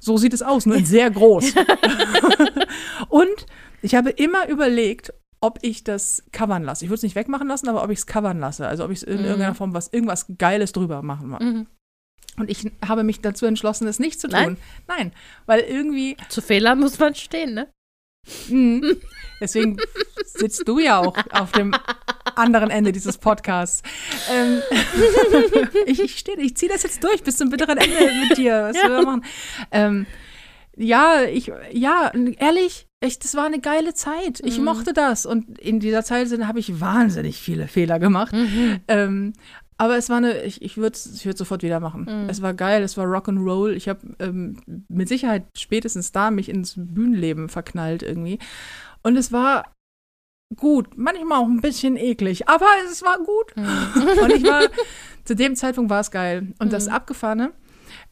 So sieht es aus, nur in sehr groß. und ich habe immer überlegt, ob ich das covern lasse. Ich würde es nicht wegmachen lassen, aber ob ich es covern lasse. Also ob ich es in Mhm. irgendeiner Form was, irgendwas Geiles drüber machen mag. Mhm. Und ich habe mich dazu entschlossen, es nicht zu tun. Nein? Nein, weil irgendwie, Zu Fehlern muss man stehen, ne? mh, deswegen sitzt du ja auch auf dem anderen Ende dieses Podcasts. Ähm, ich ich stehe, ich ziehe das jetzt durch bis zum bitteren Ende mit dir. Was wir da machen. Ähm, ja, ich, ja, ehrlich, echt, das war eine geile Zeit. Ich Mhm. mochte das. Und in dieser Zeit habe ich wahnsinnig viele Fehler gemacht. Mhm. Ähm, aber es war eine, ich, ich würde es ich würd's sofort wieder machen. Mhm. Es war geil, es war Rock'n'Roll. Ich habe ähm, mit Sicherheit spätestens da mich ins Bühnenleben verknallt irgendwie. Und es war gut, manchmal auch ein bisschen eklig, aber es war gut. Und ich war, zu dem Zeitpunkt war es geil. Und das Mhm. Abgefahrene,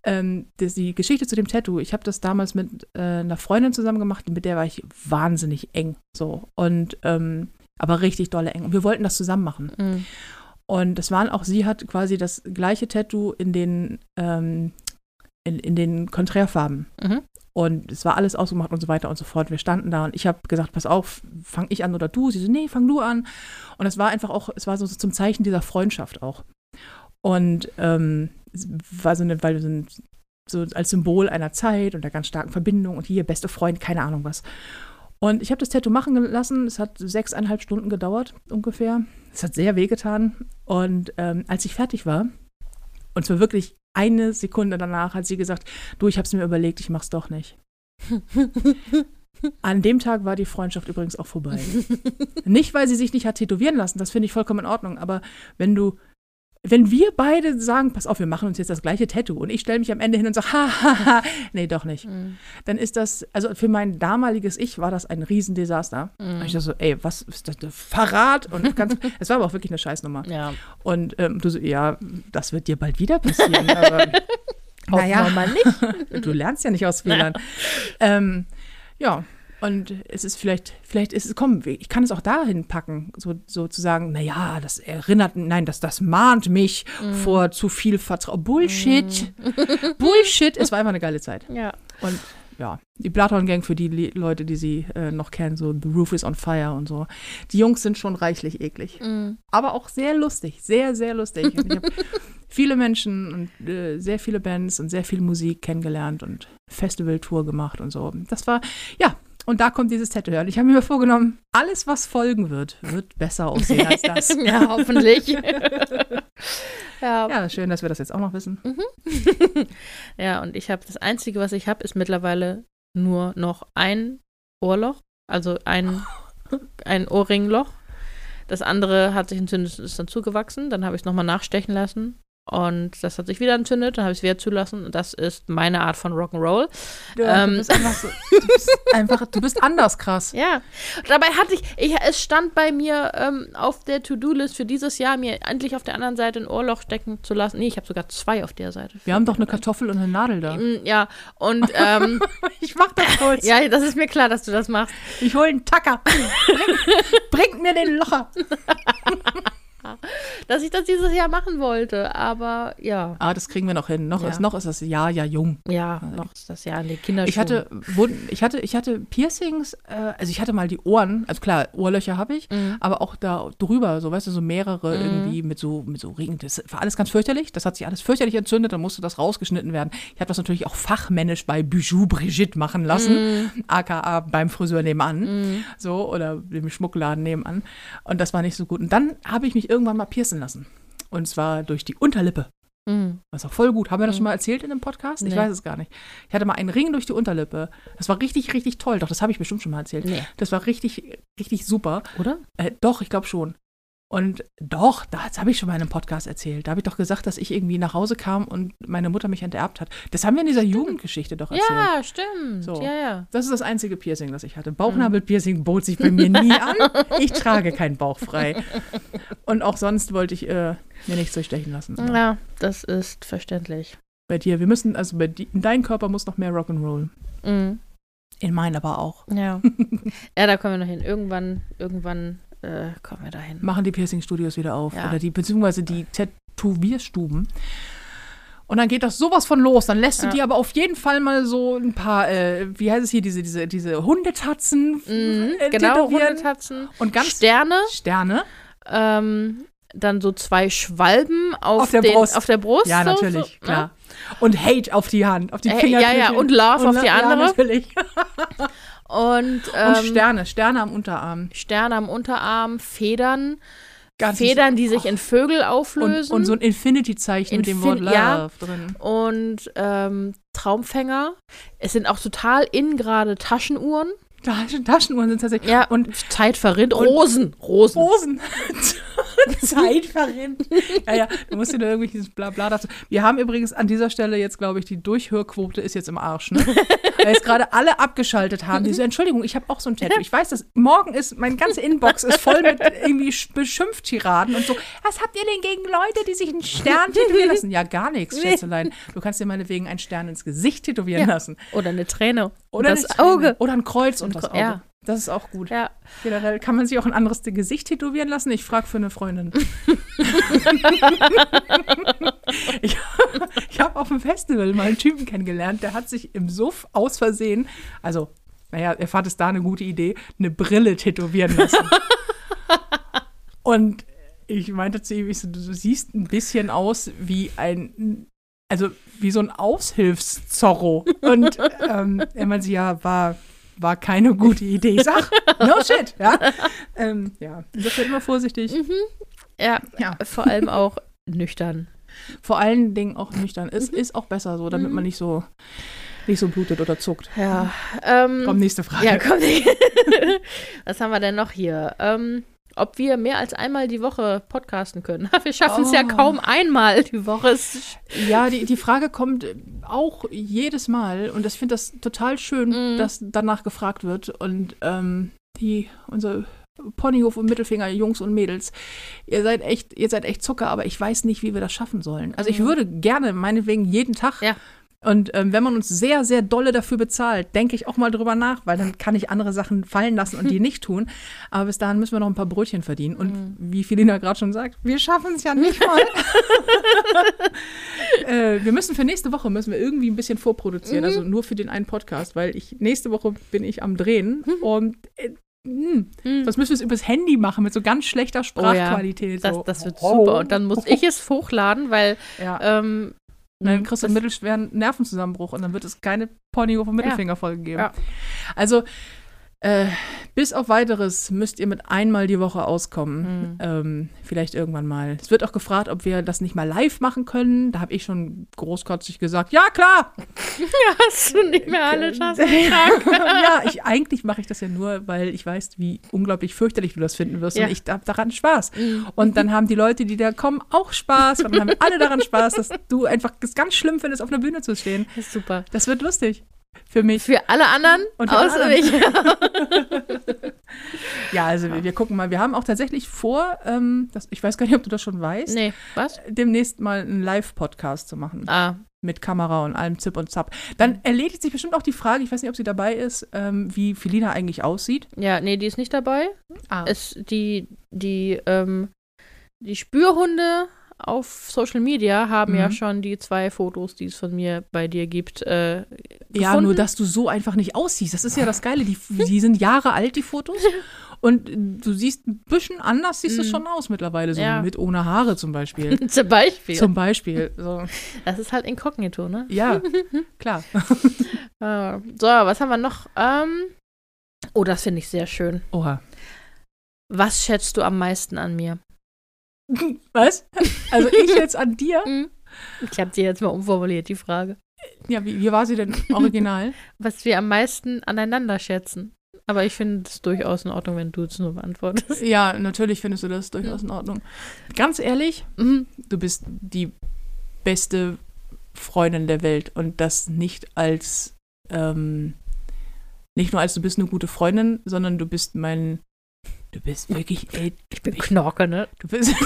ähm, das, die Geschichte zu dem Tattoo, ich habe das damals mit äh, einer Freundin zusammen gemacht, mit der war ich wahnsinnig eng. So. Und, ähm, aber richtig dolle eng. Und wir wollten das zusammen machen. Mhm. Und das waren auch, sie hat quasi das gleiche Tattoo in den, ähm, in, in den Konträrfarben. Mhm. Und es war alles ausgemacht und so weiter und so fort. Wir standen da und ich habe gesagt, pass auf, fang ich an oder du? Sie so, nee, fang du an. Und es war einfach auch, es war so zum Zeichen dieser Freundschaft auch. Und ähm, war so eine, weil wir sind so als Symbol einer Zeit und der ganz starken Verbindung und hier beste Freund, keine Ahnung was. Und ich habe das Tattoo machen lassen. Es hat sechseinhalb Stunden gedauert ungefähr. Es hat sehr wehgetan. Und ähm, als ich fertig war, und zwar wirklich eine Sekunde danach, hat sie gesagt, du, ich habe es mir überlegt, ich mach's doch nicht. An dem Tag war die Freundschaft übrigens auch vorbei. nicht, weil sie sich nicht hat tätowieren lassen, das finde ich vollkommen in Ordnung, aber wenn du, wenn wir beide sagen, pass auf, wir machen uns jetzt das gleiche Tattoo und ich stelle mich am Ende hin und sage, hahaha, nee, doch nicht, Mhm. dann ist das, also für mein damaliges Ich war das ein Riesendesaster. Mhm. Und ich dachte so, ey, was ist das, Verrat? Und ganz, es war aber auch wirklich eine Scheißnummer. Ja. Und ähm, du so, ja, das wird dir bald wieder passieren. aber Hoffen Naja. wir mal nicht. du lernst ja nicht aus Fehlern. ähm, ja, und es ist vielleicht, vielleicht ist es, komm, ich kann es auch dahin packen, so, so zu sagen, naja, das erinnert, nein, das, das mahnt mich vor zu viel Vertrauen. Bullshit. Bullshit. Es war einfach eine geile Zeit. Ja. Und ja, die Bloodhound Gang für die Le Leute, die sie äh, noch kennen, so The Roof is on Fire und so. Die Jungs sind schon reichlich eklig. Mhm. Aber auch sehr lustig, sehr, sehr lustig. Ich habe viele Menschen und äh, sehr viele Bands und sehr viel Musik kennengelernt und Festivaltour gemacht und so. Das war, ja, und da kommt dieses Tattoo her. Und ich habe mir vorgenommen, alles, was folgen wird, wird besser aussehen als das. ja, hoffentlich. ja. Ja, schön, dass wir das jetzt auch noch wissen. ja, und ich habe das Einzige, was ich habe, ist mittlerweile nur noch ein Ohrloch, also ein, ein Ohrringloch. Das andere hat sich entzündet, ist dann zugewachsen. Dann habe ich es nochmal nachstechen lassen. Und das hat sich wieder entzündet, dann habe ich es wieder zulassen. Das ist meine Art von Rock'n'Roll. Du, Ähm. du bist einfach so, du bist einfach, du bist anders krass. Ja. Dabei hatte ich, ich es stand bei mir ähm, auf der To-Do-List für dieses Jahr, mir endlich auf der anderen Seite ein Ohrloch stecken zu lassen. Nee, ich habe sogar zwei auf der Seite. Wir haben doch eine Kartoffel und eine Nadel da. Mm, Ja, und ähm, Ich mach das kurz. ja, das ist mir klar, dass du das machst. Ich hole einen Tacker. Bring, bringt mir den Locher. dass ich das dieses Jahr machen wollte. Aber ja, Ah, das kriegen wir noch hin. Noch, Ja. ist, noch ist das Jahr ja jung. ja, noch ist das Jahr in den Kinderschuhen. Ich hatte, ich hatte, ich hatte Piercings, äh, also ich hatte mal die Ohren, also klar, Ohrlöcher habe ich, Mhm. aber auch da drüber, so weißt du, so mehrere irgendwie mit so, mit so Ringen. Das war alles ganz fürchterlich. Das hat sich alles fürchterlich entzündet, dann musste das rausgeschnitten werden. Ich habe das natürlich auch fachmännisch bei Bijou Brigitte machen lassen, aka beim Friseur nebenan, so, oder dem Schmuckladen nebenan. Und das war nicht so gut. Und dann habe ich mich irgendwann mal piercen lassen. Und zwar durch die Unterlippe. Mhm. Das war voll gut. Haben wir das schon mal erzählt in einem Podcast? Ich Nee. weiß es gar nicht. Ich hatte mal einen Ring durch die Unterlippe. Das war richtig, richtig toll. Doch, das habe ich bestimmt schon mal erzählt. Nee. Das war richtig, richtig super. Oder? Äh, doch, ich glaube schon. Und doch, das habe ich schon mal in einem Podcast erzählt. Da habe ich doch gesagt, dass ich irgendwie nach Hause kam und meine Mutter mich enterbt hat. Das haben wir in dieser Jugendgeschichte doch erzählt. Ja, stimmt. So. Ja, ja. Das ist das einzige Piercing, das ich hatte. Bauchnabelpiercing bot sich bei mir nie an. Ich trage keinen Bauch frei. Und auch sonst wollte ich äh, mir nichts durchstechen lassen. Ja, das ist verständlich. Bei dir, wir müssen, also bei di in deinen Körper muss noch mehr Rock'n'Roll. Mhm. In meinen aber auch. Ja. ja, da kommen wir noch hin. Irgendwann, irgendwann äh, kommen wir da hin. Machen die Piercing-Studios wieder auf. Ja. Oder die, beziehungsweise die Tätowierstuben. Und dann geht das sowas von los. Dann lässt du Ja. dir aber auf jeden Fall mal so ein paar, äh, wie heißt es hier, diese, diese, diese Hundetatzen Mhm, äh, genau. Hundetatzen. Und ganz Sterne, Sterne. ähm, dann so zwei Schwalben auf, Auf der den, Brust. Auf der Brust. Ja, natürlich, so, klar. Und Hate auf die Hand, auf die Äh, Finger. ja, ja, und Love auf die Ja, andere. natürlich. Und, ähm, und Sterne, Sterne am Unterarm. Sterne am Unterarm, Federn, Ganz Federn, die sich in Vögel und, auflösen. und so ein Infinity-Zeichen mit dem Wort Infin- Love ja. drin. und ähm, Traumfänger. Es sind auch total in gerade Taschenuhren. Taschen, Taschenuhren sind tatsächlich. Ja, Und Zeit verrinnt. Rosen. Rosen. Rosen. Zeit verrinnt. Ja, ja, du musst dir da irgendwie dieses Blabla dazu. Wir haben übrigens an dieser Stelle jetzt, glaube ich, die Durchhörquote ist jetzt im Arsch, ne? Weil jetzt gerade alle abgeschaltet haben. Die so, Entschuldigung, ich habe auch so ein Tattoo. Ich weiß, dass morgen ist, meine ganze Inbox ist voll mit irgendwie sch- beschimpft Tiraden und so. Was habt ihr denn gegen Leute, die sich einen Stern tätowieren lassen? Ja, gar nichts, Schätzelein. Du kannst dir meinetwegen einen Stern ins Gesicht tätowieren Ja. lassen. Oder eine Träne. Oder das. Auge. Oder ein Kreuz und das Kre- Auge. ja. Das ist auch gut. Ja. Generell kann man sich auch ein anderes Gesicht tätowieren lassen. Ich frage für eine Freundin. ich ich habe auf dem Festival mal einen Typen kennengelernt, der hat sich im Suff aus Versehen, also, naja, er fand es da eine gute Idee, eine Brille tätowieren lassen. Und ich meinte zu ihm, ich so, du siehst ein bisschen aus wie ein, also wie so ein Aushilfszorro. Und ähm, er meinte, ja, war, war keine gute Idee. Ich sag, no shit, ja. Ähm, ja, insofern immer vorsichtig. Ja, Ja. vor allem auch nüchtern. Vor allen Dingen auch nüchtern. Es ist auch besser so, damit man nicht so, nicht so blutet oder zuckt. Ja. Ähm, Komm, nächste Frage. ja, komm. Was haben wir denn noch hier? Ähm, ob wir mehr als einmal die Woche podcasten können. Wir schaffen es ja Oh. kaum einmal die Woche. Ja, die, die Frage kommt auch jedes Mal und ich finde das total schön, Mhm. dass danach gefragt wird und ähm, die, unser Ponyhof und Mittelfinger, Jungs und Mädels, ihr seid echt, ihr seid echt Zucker, aber ich weiß nicht, wie wir das schaffen sollen. Also ich würde gerne, meinetwegen jeden Tag Mhm. Ja. Und ähm, wenn man uns sehr, sehr dolle dafür bezahlt, denke ich auch mal drüber nach, weil dann kann ich andere Sachen fallen lassen und die nicht tun. Aber bis dahin müssen wir noch ein paar Brötchen verdienen. Und Mhm. wie Felina gerade schon sagt, wir schaffen es ja nicht mal. äh, wir müssen für nächste Woche müssen wir irgendwie ein bisschen vorproduzieren, Mhm. also nur für den einen Podcast, weil ich nächste Woche bin ich am Drehen Mhm. und äh, mh, sonst müssen wir es übers Handy machen mit so ganz schlechter Sprachqualität. das, so. das wird Oh. super. Und dann muss ich es hochladen, weil Ja. ähm, dann kriegst du einen mittelschweren Nervenzusammenbruch und dann wird es keine Ponyhof- und Mittelfingerfolge geben. Ja. Also, äh, bis auf weiteres müsst ihr mit einmal die Woche auskommen. Hm. Ähm, vielleicht irgendwann mal. Es wird auch gefragt, ob wir das nicht mal live machen können. Da habe ich schon großkotzig gesagt, ja klar. hast du nicht mehr alle Tassen. ja, ich, eigentlich mache ich das ja nur, weil ich weiß, wie unglaublich fürchterlich du das finden wirst. Ja. Und ich habe daran Spaß. Und dann haben die Leute, die da kommen, auch Spaß. Und dann haben wir alle daran Spaß, dass du einfach es ganz schlimm findest, auf einer Bühne zu stehen. Das ist super. Das wird lustig. Für mich. Für alle anderen Und für außer mich. Ja, also wir, wir gucken mal. Wir haben auch tatsächlich vor, ähm, das, ich weiß gar nicht, ob du das schon weißt, nee, was? demnächst mal einen Live-Podcast zu machen. Ah, Mit Kamera und allem Zip und Zap. Dann erledigt sich bestimmt auch die Frage, ich weiß nicht, ob sie dabei ist, ähm, wie Felina eigentlich aussieht. ja, nee, die ist nicht dabei. Ah. Es, die, die, ähm, die Spürhunde auf Social Media haben ja Mhm. schon die zwei Fotos, die es von mir bei dir gibt, äh, Ja, gefunden. nur dass du so einfach nicht aussiehst. Das ist ja das Geile. Die, die sind Jahre alt, die Fotos. Und du siehst ein bisschen anders, siehst du schon aus mittlerweile. So Mhm. Ja. mit ohne Haare zum Beispiel. Zum Beispiel. zum Beispiel. So. das ist halt inkognito, ne? Ja, klar. Äh, so, was haben wir noch? Ähm, oh, das finde ich sehr schön. Oha. Was schätzt du am meisten an mir? Was? Also ich jetzt an dir? Hm? Ich habe dir jetzt mal umformuliert, die Frage. Ja, wie, wie war sie denn original? Was wir am meisten aneinander schätzen. Aber ich finde es durchaus in Ordnung, wenn du es nur beantwortest. ja, natürlich findest du das durchaus in Ordnung. Ganz ehrlich, Mhm. du bist die beste Freundin der Welt und das nicht als ähm, nicht nur als du bist eine gute Freundin, sondern du bist mein du bist wirklich ey, Ich bin Knorke, ne? du bist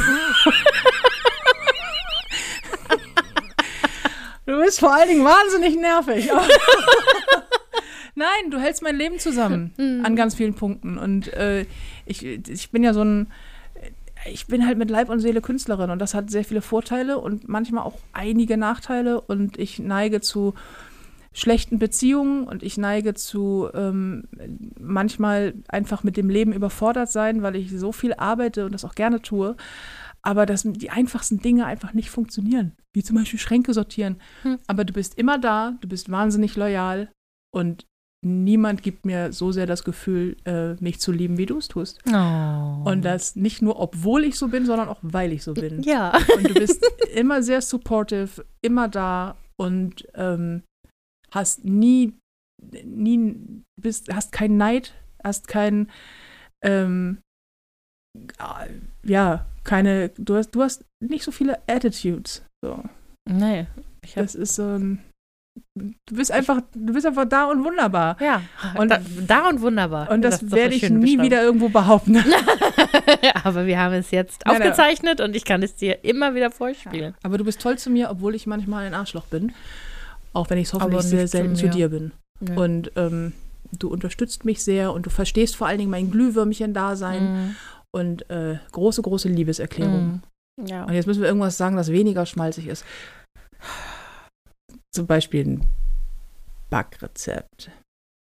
du bist vor allen Dingen wahnsinnig nervig. Nein, du hältst mein Leben zusammen Mhm. an ganz vielen Punkten und äh, ich, ich bin ja so ein ich bin halt mit Leib und Seele Künstlerin und das hat sehr viele Vorteile und manchmal auch einige Nachteile und ich neige zu schlechten Beziehungen und ich neige zu ähm, manchmal einfach mit dem Leben überfordert sein, weil ich so viel arbeite und das auch gerne tue, aber dass die einfachsten Dinge einfach nicht funktionieren, wie zum Beispiel Schränke sortieren. Hm. Aber du bist immer da, du bist wahnsinnig loyal und niemand gibt mir so sehr das Gefühl, äh, mich zu lieben, wie du es tust. Oh. Und das nicht nur, obwohl ich so bin, sondern auch, weil ich so bin. ja. Und du bist immer sehr supportive, immer da und ähm, hast nie, nie, bist, hast keinen Neid, hast kein, ähm, ja, keine, du hast, du hast nicht so viele Attitudes. So. Nee. Ich hab, Das ist so ein, du bist einfach, du bist einfach da und wunderbar. ja. Und- da, da und wunderbar. Und das, doch werde ich nie wieder irgendwo behaupten. Aber wir haben es jetzt Nein, nein. aufgezeichnet und ich kann es dir immer wieder vorspielen. Aber du bist toll zu mir, obwohl ich manchmal ein Arschloch bin. Auch wenn ich es hoffentlich sehr selten zu, dir bin. Ja. Und ähm, du unterstützt mich sehr und du verstehst vor allen Dingen mein Glühwürmchen-Dasein Mhm. und äh, große, große Liebeserklärung. Mhm. Ja. Und jetzt müssen wir irgendwas sagen, das weniger schmalzig ist. Zum Beispiel ein Backrezept.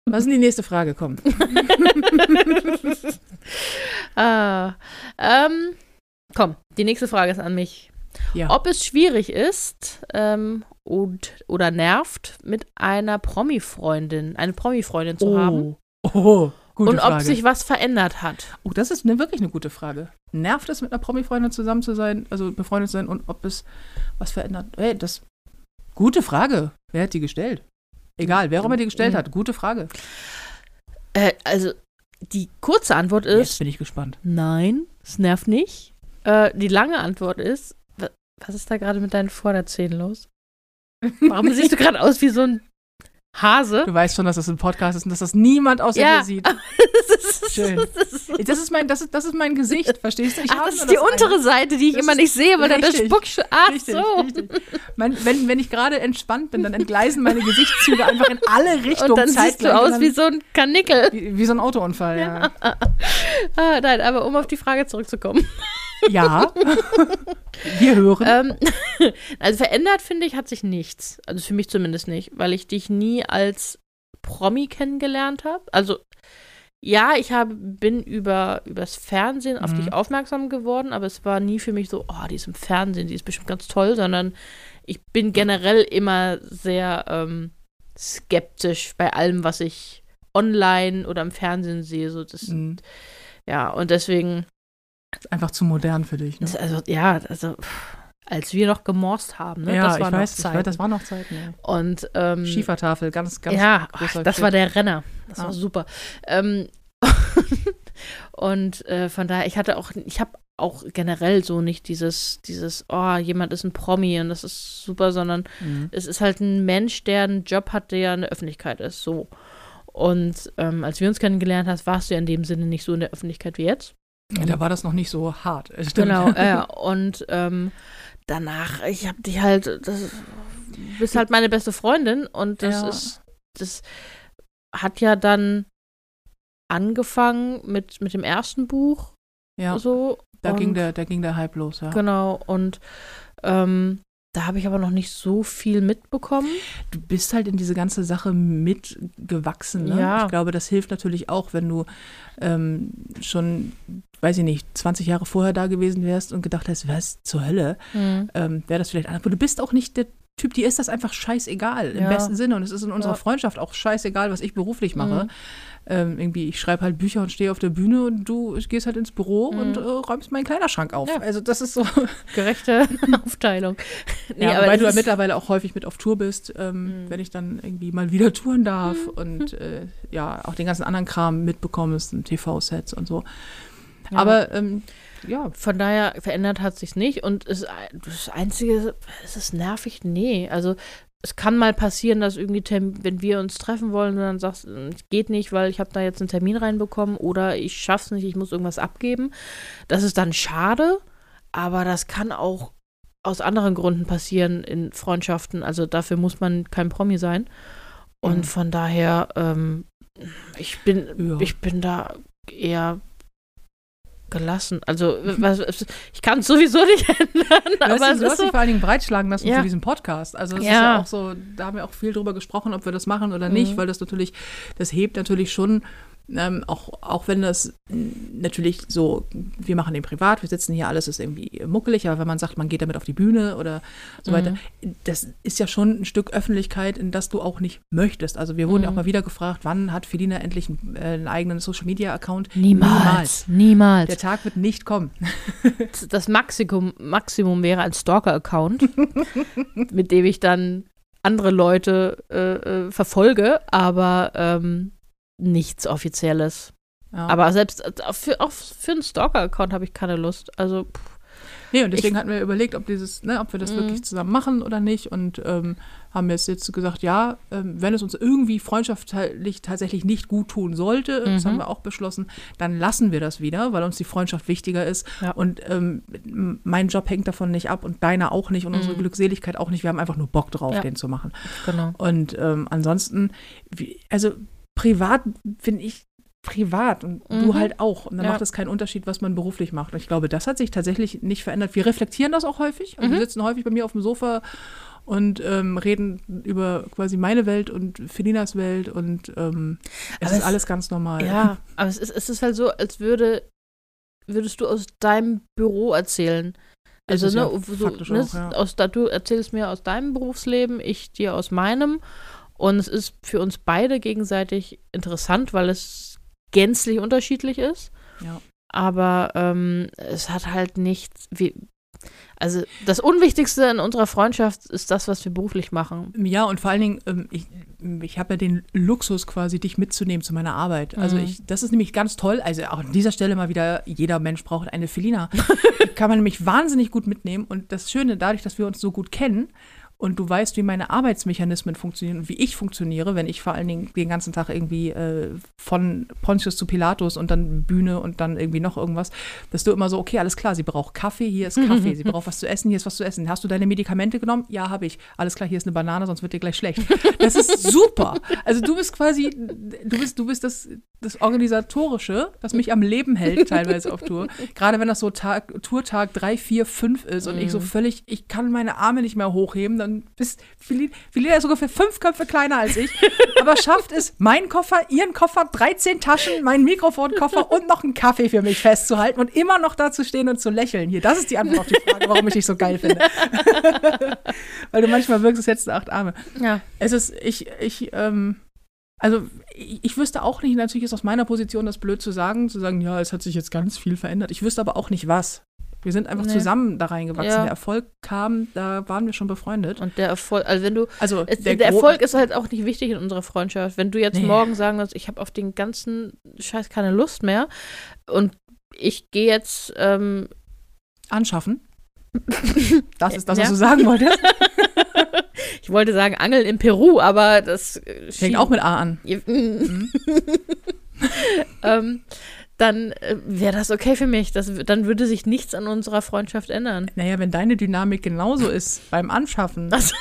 Was ist die nächste Frage? Komm. ah, ähm, komm, die nächste Frage ist an mich. Ja. Ob es schwierig ist ähm, und, oder nervt, mit einer Promi-Freundin, eine Promi-Freundin zu haben Oh, gute und Frage. ob sich was verändert hat. oh, das ist eine, wirklich eine gute Frage. Nervt es, mit einer Promi-Freundin zusammen zu sein, also befreundet zu sein und ob es was verändert? Hey, das gute Frage. Wer hat die gestellt? Egal, wer auch immer die gestellt Mhm. hat, gute Frage. Äh, also, die kurze Antwort Jetzt ist, bin ich gespannt. nein, es nervt nicht. Äh, die lange Antwort ist, was ist da gerade mit deinen Vorderzähnen los? Warum siehst du gerade aus wie so ein Hase? Du weißt schon, dass das ein Podcast ist und dass das niemand außer Ja. dir sieht. das ist, Schön. Das ist, Das ist mein, das ist, das ist mein Gesicht, verstehst du? Ich Ach, das ist die eine. untere Seite, die ich Das immer nicht sehe, weil da der richtig. Spuck. Ach Richtig, so. richtig. Mein, wenn, wenn ich gerade entspannt bin, dann entgleisen meine Gesichtszüge einfach in alle Richtungen. Und dann siehst du zeitgleich aus wie so ein Kanickel. wie, wie so ein Autounfall. Ja. Ah, nein, aber um auf die Frage zurückzukommen. Ja. Wir hören. Ähm, also verändert, finde ich, hat sich nichts. Also für mich zumindest nicht, weil ich dich nie als Promi kennengelernt habe. Also ja, ich habe, bin über übers Fernsehen auf Mhm. dich aufmerksam geworden, aber es war nie für mich so, oh, die ist im Fernsehen, die ist bestimmt ganz toll, sondern ich bin generell immer sehr ähm, skeptisch bei allem, was ich online oder im Fernsehen sehe. So das, Mhm. ja, und deswegen Ist einfach zu modern für dich. Ne? also, ja, also, als wir noch gemorst haben, ne? ja, das war ich noch weiß, ich Zeit. weiß, das war noch Zeit. Ne? Und, ähm, Schiefertafel, ganz, ganz ja, ach, das Klick. war der Renner. Das Ah. war super. Ähm, und äh, von daher, ich hatte auch, ich habe auch generell so nicht dieses, dieses, oh, jemand ist ein Promi und das ist super, sondern Mhm. es ist halt ein Mensch, der einen Job hat, der in der Öffentlichkeit ist, so. Und ähm, als wir uns kennengelernt hast, warst du ja in dem Sinne nicht so in der Öffentlichkeit wie jetzt. Ja, da war das noch nicht so hart. äh, Stimmt. Genau, äh, und ähm, danach, ich habe dich halt, das du bist halt meine beste Freundin und das Ja. ist, das hat ja dann angefangen mit, mit dem ersten Buch ja. so Da Und- ging, der, da ging der Hype los, ja. Genau. Und ähm, da habe ich aber noch nicht so viel mitbekommen. Du bist halt in diese ganze Sache mitgewachsen. Ne? Ja. Ich glaube, das hilft natürlich auch, wenn du ähm, schon, weiß ich nicht, 20 Jahre vorher da gewesen wärst und gedacht hast, was zur Hölle, ähm, wäre das vielleicht anders. Aber du bist auch nicht der Typ, dir ist das einfach scheißegal, im Ja. besten Sinne. Und es ist in unserer Ja. Freundschaft auch scheißegal, was ich beruflich mache. Mhm. Ähm, irgendwie, ich schreibe halt Bücher und stehe auf der Bühne und du gehst halt ins Büro Mhm. und äh, räumst meinen Kleiderschrank auf. Ja. Also das ist so. Gerechte Aufteilung. ja, wobei das du ja mittlerweile auch häufig mit auf Tour bist, ähm, Mhm. wenn ich dann irgendwie mal wieder touren darf und äh, ja, auch den ganzen anderen Kram mitbekommst, TV-Sets und so. Ja. Aber ähm, ja, Von daher verändert hat sich nicht und es, das Einzige, ist es nervig? Nee. Also es kann mal passieren, dass irgendwie, Term- wenn wir uns treffen wollen, du dann sagst, es geht nicht, weil ich habe da jetzt einen Termin reinbekommen oder ich schaff's nicht, ich muss irgendwas abgeben. Das ist dann schade, aber das kann auch aus anderen Gründen passieren in Freundschaften. Also dafür muss man kein Promi sein. Und Mhm. von daher, ähm, ich bin, Ja. ich bin da eher gelassen. Also, was, ich kann es sowieso nicht ändern, du hast, aber dich- es du hast dich so. vor allen Dingen breitschlagen lassen Ja. für diesen Podcast. Also es ist Ja. ja auch so, da haben wir auch viel drüber gesprochen, ob wir das machen oder nicht, Mhm. weil das natürlich, das hebt natürlich schon, ähm, auch, auch wenn das natürlich so, wir machen den privat, wir sitzen hier, alles ist irgendwie muckelig, aber wenn man sagt, man geht damit auf die Bühne oder so Mhm. weiter, das ist ja schon ein Stück Öffentlichkeit, in das du auch nicht möchtest. Also wir wurden ja auch Mhm. mal wieder gefragt, wann hat Felina endlich einen, äh, einen eigenen Social-Media-Account? Niemals. Der Niemals. Tag wird nicht kommen. Das Maximum, Maximum wäre ein Stalker-Account, mit dem ich dann andere Leute äh, äh, verfolge, aber ähm, nichts Offizielles. Ja. Aber selbst äh, auch für, auch für einen Stalker-Account habe ich keine Lust. Also, pff, Nee, und deswegen hatten wir überlegt, ob dieses, ne, ob wir das Mhm. wirklich zusammen machen oder nicht. Und ähm, haben jetzt jetzt gesagt, ja, ähm, wenn es uns irgendwie freundschaftlich tatsächlich nicht gut tun sollte, das Mhm. haben wir auch beschlossen, dann lassen wir das wieder, weil uns die Freundschaft wichtiger ist. Ja. Und ähm, mein Job hängt davon nicht ab und deiner auch nicht und unsere Mhm. Glückseligkeit auch nicht. Wir haben einfach nur Bock drauf, Ja. den zu machen. genau. Und ähm, ansonsten, wie, also privat bin ich privat und du Mhm. halt auch. Und dann Ja. macht es keinen Unterschied, was man beruflich macht. Und ich glaube, das hat sich tatsächlich nicht verändert. Wir reflektieren das auch häufig. Mhm. Wir sitzen häufig bei mir auf dem Sofa und ähm, reden über quasi meine Welt und Felinas Welt und ähm, es Aber ist es- alles ganz normal. Ja, aber es ist, es ist halt so, als würde, würdest du aus deinem Büro erzählen. Also, ne, ja so, ne, auch, ja. aus, da, du erzählst mir aus deinem Berufsleben, ich dir aus meinem. Und es ist für uns beide gegenseitig interessant, weil es gänzlich unterschiedlich ist. Ja. Aber ähm, es hat halt nichts. Wie, also, das Unwichtigste in unserer Freundschaft ist das, was wir beruflich machen. Ja, und vor allen Dingen, ähm, ich, ich habe ja den Luxus quasi, dich mitzunehmen zu meiner Arbeit. Also Mhm. ich, das ist nämlich ganz toll. Also auch an dieser Stelle mal wieder, jeder Mensch braucht eine Felina. Kann man nämlich wahnsinnig gut mitnehmen. Und das Schöne, dadurch, dass wir uns so gut kennen und du weißt, wie meine Arbeitsmechanismen funktionieren und wie ich funktioniere, wenn ich vor allen Dingen den ganzen Tag irgendwie äh, von Pontius zu Pilatus und dann Bühne und dann irgendwie noch irgendwas, dass du immer so, okay, alles klar, sie braucht Kaffee, hier ist Kaffee, sie braucht was zu essen, hier ist was zu essen. Hast du deine Medikamente genommen? Ja, habe ich. Alles klar, hier ist eine Banane, sonst wird dir gleich schlecht. Das ist super. Also du bist quasi, du bist, du bist das, das Organisatorische, das mich am Leben hält, teilweise auf Tour. Gerade wenn das so Tag, Tourtag 3, 4, 5 ist und ich so völlig, ich kann meine Arme nicht mehr hochheben, dann bist Felina ist ungefähr fünf Köpfe kleiner als ich, aber schafft es, meinen Koffer, ihren Koffer, 13 Taschen, meinen Mikrofonkoffer und noch einen Kaffee für mich festzuhalten und immer noch da zu stehen und zu lächeln. Hier, das ist die Antwort auf die Frage, warum ich dich so geil finde. Weil du manchmal wirkst, als hättest du acht Arme. Ja. Es ist, ich, ich, ähm, also ich, ich wüsste auch nicht, natürlich ist aus meiner Position das blöd zu sagen, zu sagen, ja, es hat sich jetzt ganz viel verändert. Ich wüsste aber auch nicht was. Wir sind einfach Nee. zusammen da reingewachsen. Ja. Der Erfolg kam, da waren wir schon befreundet. Und der Erfolg, also wenn du, Also Es, der, der, Erfolg ist halt auch nicht wichtig in unserer Freundschaft. Wenn du jetzt Nee. morgen sagen würdest, ich habe auf den ganzen Scheiß keine Lust mehr und ich gehe jetzt, ähm, anschaffen. Das ist das, Ja. was du sagen wolltest. ich wollte sagen Angeln in Peru, aber das äh, Fängt auch mit A an. ähm, dann äh, wäre das okay für mich. Das, dann würde sich nichts an unserer Freundschaft ändern. Naja, wenn deine Dynamik genauso ist beim Anschaffen, Das,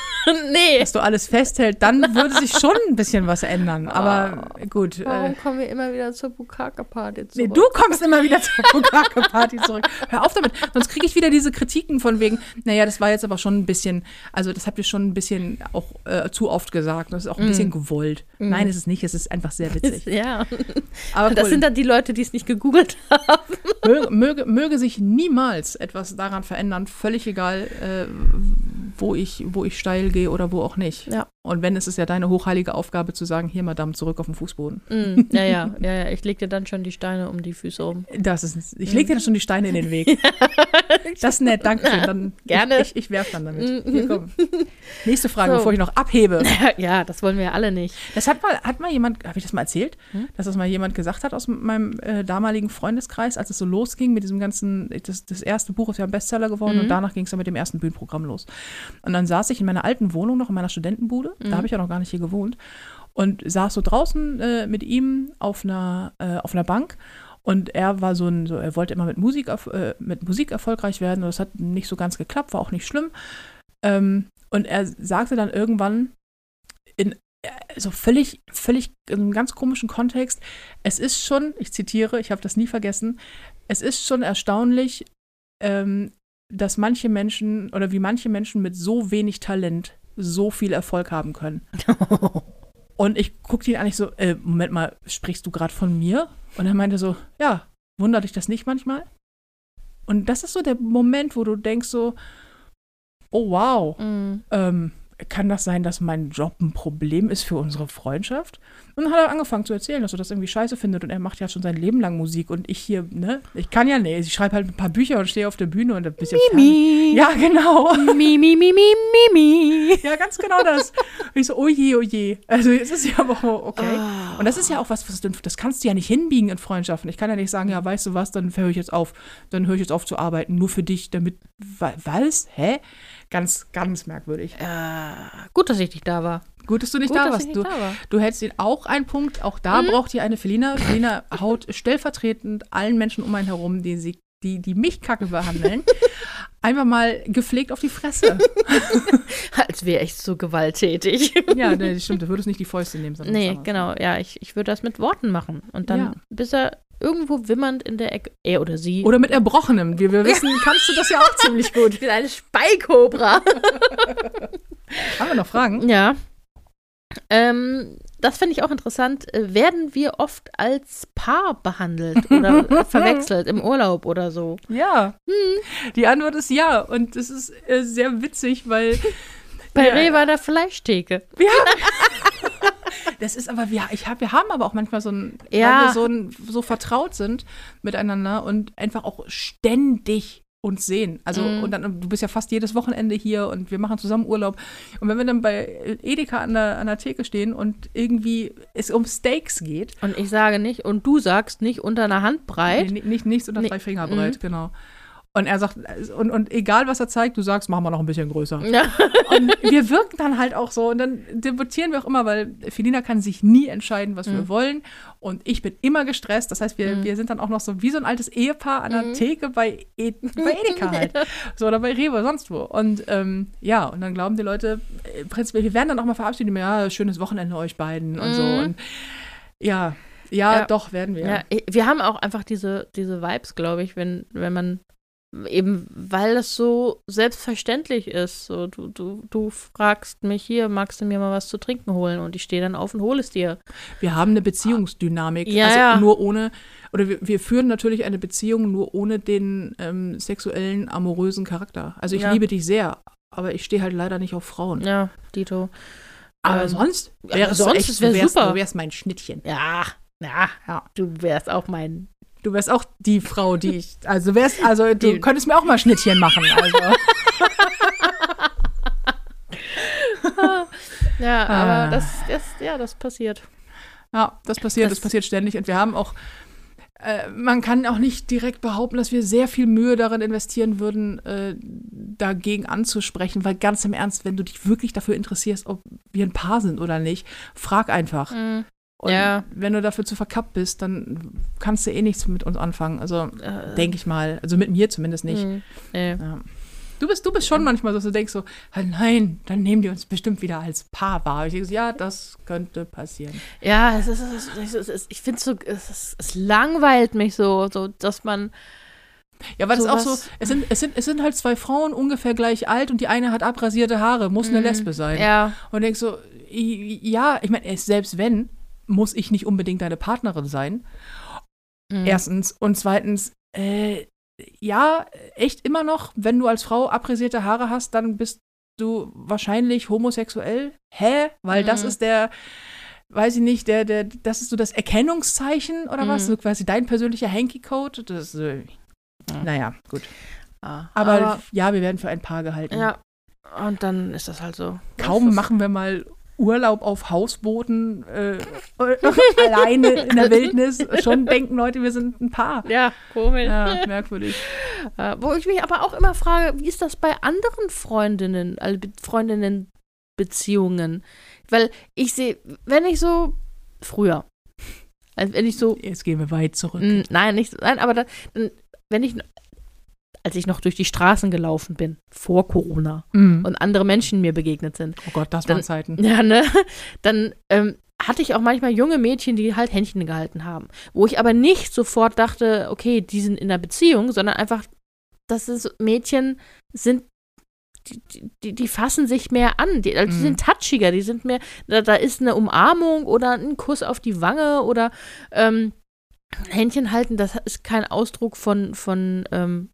nee. dass du alles festhältst, dann würde sich schon ein bisschen was ändern. Aber gut. Äh, Warum kommen wir immer wieder zur Bukake-Party nee, zurück? du kommst immer wieder zur Bukake-Party zurück. Hör auf damit, sonst kriege ich wieder diese Kritiken von wegen, naja, das war jetzt aber schon ein bisschen, also das habt ihr schon ein bisschen auch äh, zu oft gesagt. Das ist auch ein bisschen gewollt. Nein, ist es nicht, es ist einfach sehr witzig. Ja. Aber Das cool. sind dann die Leute, die es nicht gegoogelt haben. möge, möge, möge sich niemals etwas daran verändern, völlig egal, äh, wo, ich, wo ich steil gehe oder wo auch nicht. Ja. Und wenn, es ist ja deine hochheilige Aufgabe zu sagen, hier, Madame, zurück auf den Fußboden. Mm, ja, ja, ja, ja. Ich leg dir dann schon die Steine um die Füße rum. Das ist, ich lege dir dann schon die Steine in den Weg. Das ist nett, danke schön. Dann, Gerne. Ich, ich, ich werf dann damit. Hier, komm. Nächste Frage, So. bevor ich noch abhebe. Ja, das wollen wir ja alle nicht. Das hat mal, hat mal jemand, habe ich das mal erzählt, dass das mal jemand gesagt hat aus meinem äh, damaligen Freundeskreis, als es so losging mit diesem ganzen, das, das erste Buch ist ja ein Bestseller geworden und danach ging es dann mit dem ersten Bühnenprogramm los. Und dann saß ich in meiner alten Wohnung noch, in meiner Studentenbude, da habe ich ja noch gar nicht hier gewohnt, und saß so draußen äh, mit ihm auf einer, äh, auf einer Bank. Und er war so ein, so, er wollte immer mit Musik, äh, mit Musik erfolgreich werden. Und das hat nicht so ganz geklappt, war auch nicht schlimm. Ähm, und er sagte dann irgendwann in so völlig, völlig in einem ganz komischen Kontext, es ist schon, ich zitiere, ich habe das nie vergessen, es ist schon erstaunlich, ähm, dass manche Menschen oder wie manche Menschen mit so wenig Talent so viel Erfolg haben können. Und ich guckte ihn eigentlich so, äh, Moment mal, sprichst du gerade von mir? Und er meinte so, ja, wundert dich das nicht manchmal? Und das ist so der Moment, wo du denkst so, oh wow, Mm. ähm, kann das sein, dass mein Job ein Problem ist für unsere Freundschaft? Und dann hat er angefangen zu erzählen, dass er das irgendwie scheiße findet und er macht ja schon sein Leben lang Musik und ich hier, ne? Ich kann ja nicht. Ich schreibe halt ein paar Bücher und stehe auf der Bühne und ein bisschen Mimi. Ja, genau. Mi, mi, mi, mi, mi, mi. Ja, ganz genau das. Und ich so, oh je, oh je. Also es ist ja aber auch okay. Ah. Und das ist ja auch was, was du, das kannst du ja nicht hinbiegen in Freundschaften. Ich kann ja nicht sagen, ja, weißt du was, dann höre ich jetzt auf, dann höre ich jetzt auf zu arbeiten, nur für dich, damit, wa- was? Hä? Ganz, ganz merkwürdig. Äh, gut, dass ich nicht da war. Gut, dass du nicht Gut, da dass warst. ich Du, nicht da war. du hättest ihn auch einen Punkt, auch da braucht ihr eine Felina. Felina haut stellvertretend allen Menschen um einen herum, die, sie, die, die mich kacke behandeln, einfach mal gepflegt auf die Fresse. Als wäre ich so gewalttätig. ja, nee, stimmt, du würdest nicht die Fäuste nehmen. sondern nee, genau. Ja, ich, ich würde das mit Worten machen. Und dann, Ja. bis er irgendwo wimmernd in der Ecke, er oder sie. Oder mit Erbrochenem. Wir, wir wissen, kannst du das ja auch ziemlich gut. ich bin eine Speikobra. Haben wir noch Fragen? ja. Ähm, das finde ich auch interessant. Werden wir oft als Paar behandelt oder verwechselt im Urlaub oder so? Ja. Die Antwort ist ja. Und es ist äh, sehr witzig, weil. Bei Ja. Rewe an der Fleischtheke. Haben, das ist aber, ja, ich hab, wir haben aber auch manchmal so ein, Ja. weil wir so, ein, so vertraut sind miteinander und einfach auch ständig uns sehen. Also, Mhm. und dann, du bist ja fast jedes Wochenende hier und wir machen zusammen Urlaub. Und wenn wir dann bei Edeka an der, an der Theke stehen und irgendwie es um Steaks geht, Und ich sage nicht, und du sagst nicht unter einer Handbreit. Nee, nicht, nichts unter Nee. drei Finger breit, genau. Und er sagt, und, und egal was er zeigt, du sagst, machen wir noch ein bisschen größer. Ja. Und wir wirken dann halt auch so. Und dann debattieren wir auch immer, weil Felina kann sich nie entscheiden, was Mhm. wir wollen. Und ich bin immer gestresst. Das heißt, wir, wir sind dann auch noch so wie so ein altes Ehepaar an der Mhm. Theke bei, e bei Edeka halt. So, oder bei Rewe, sonst wo. Und ähm, ja, und dann glauben die Leute, äh, prinzipiell, wir werden dann auch mal verabschiedet, mit, ja, schönes Wochenende euch beiden und so. Mhm. Und ja, ja, Ja. doch, werden wir. Ja, wir haben auch einfach diese, diese Vibes, glaube ich, wenn, wenn man eben, weil das so selbstverständlich ist. So, du, du, du fragst mich hier, magst du mir mal was zu trinken holen? Und ich stehe dann auf und hole es dir. Wir haben eine Beziehungsdynamik. Ja, also ja. nur ohne, oder wir, wir führen natürlich eine Beziehung nur ohne den ähm, sexuellen, amorösen Charakter. Also ich Ja. liebe dich sehr, aber ich stehe halt leider nicht auf Frauen. Ja, Dito. Aber Ähm, sonst wärst sonst, echt, es wär du wärst, super. Du wärst mein Schnittchen. Ja, ja, Ja. du wärst auch mein. Du wärst auch die Frau, die ich, also wärst, also du Die- könntest mir auch mal Schnittchen machen. Also. Ja, Ah. aber das, das, ja, das passiert. Ja, das passiert, das, Das- passiert ständig. Und wir haben auch, äh, man kann auch nicht direkt behaupten, dass wir sehr viel Mühe darin investieren würden, äh, dagegen anzusprechen, weil ganz im Ernst, wenn du dich wirklich dafür interessierst, ob wir ein Paar sind oder nicht, frag einfach. Mhm. Und Ja. wenn du dafür zu verkappt bist, dann kannst du eh nichts mit uns anfangen. Also Äh, denke ich mal. Also mit mir zumindest nicht. hm, nee. Ja. Du bist, du bist schon manchmal so, dass du denkst so, ah, nein, dann nehmen die uns bestimmt wieder als Paar wahr. Ich denke so, ja, das könnte passieren. Ja, es ist, es ist, es ich finde so, es, ist, es langweilt mich so, so, dass man, Ja, weil es auch so, es sind, es, sind, es sind halt zwei Frauen ungefähr gleich alt und die eine hat abrasierte Haare, muss eine Lesbe sein. Mhm. ja, Und denkst so, ja, ich meine, selbst wenn, muss ich nicht unbedingt deine Partnerin sein. hm. Erstens. Und zweitens, äh, ja, echt immer noch, wenn du als Frau abrasierte Haare hast, dann bist du wahrscheinlich homosexuell. Hä? Weil das Mhm. ist der, weiß ich nicht, der, der, das ist so das Erkennungszeichen oder was? Mhm. So quasi dein persönlicher Hanky-Code. Das, äh, Ja. naja, gut. Ja, Aber, ja, wir werden für ein Paar gehalten. ja, und dann ist das halt so. Kaum Das- machen wir mal Urlaub auf Hausbooten äh, alleine in der Wildnis. Schon denken Leute, wir sind ein Paar. Ja, komisch. Ja, merkwürdig. Äh, wo ich mich aber auch immer frage, wie ist das bei anderen Freundinnen, also Be Freundinnen-Beziehungen? Weil ich sehe, wenn ich so früher, also wenn ich so, Jetzt gehen wir weit zurück. nein, nicht, nein, aber dann, dann, wenn ich, als ich noch durch die Straßen gelaufen bin, vor Corona, Mhm. und andere Menschen mir begegnet sind, Oh Gott, das waren Zeiten. ja, ne, dann ähm, hatte ich auch manchmal junge Mädchen, die halt Händchen gehalten haben. Wo ich aber nicht sofort dachte, okay, die sind in einer Beziehung, sondern einfach, dass es Mädchen sind, die, die- die, fassen sich mehr an. Die, also die Mhm. sind touchiger, die sind mehr, da, da ist eine Umarmung oder ein Kuss auf die Wange oder ähm, Händchen halten, das ist kein Ausdruck von, von, ähm,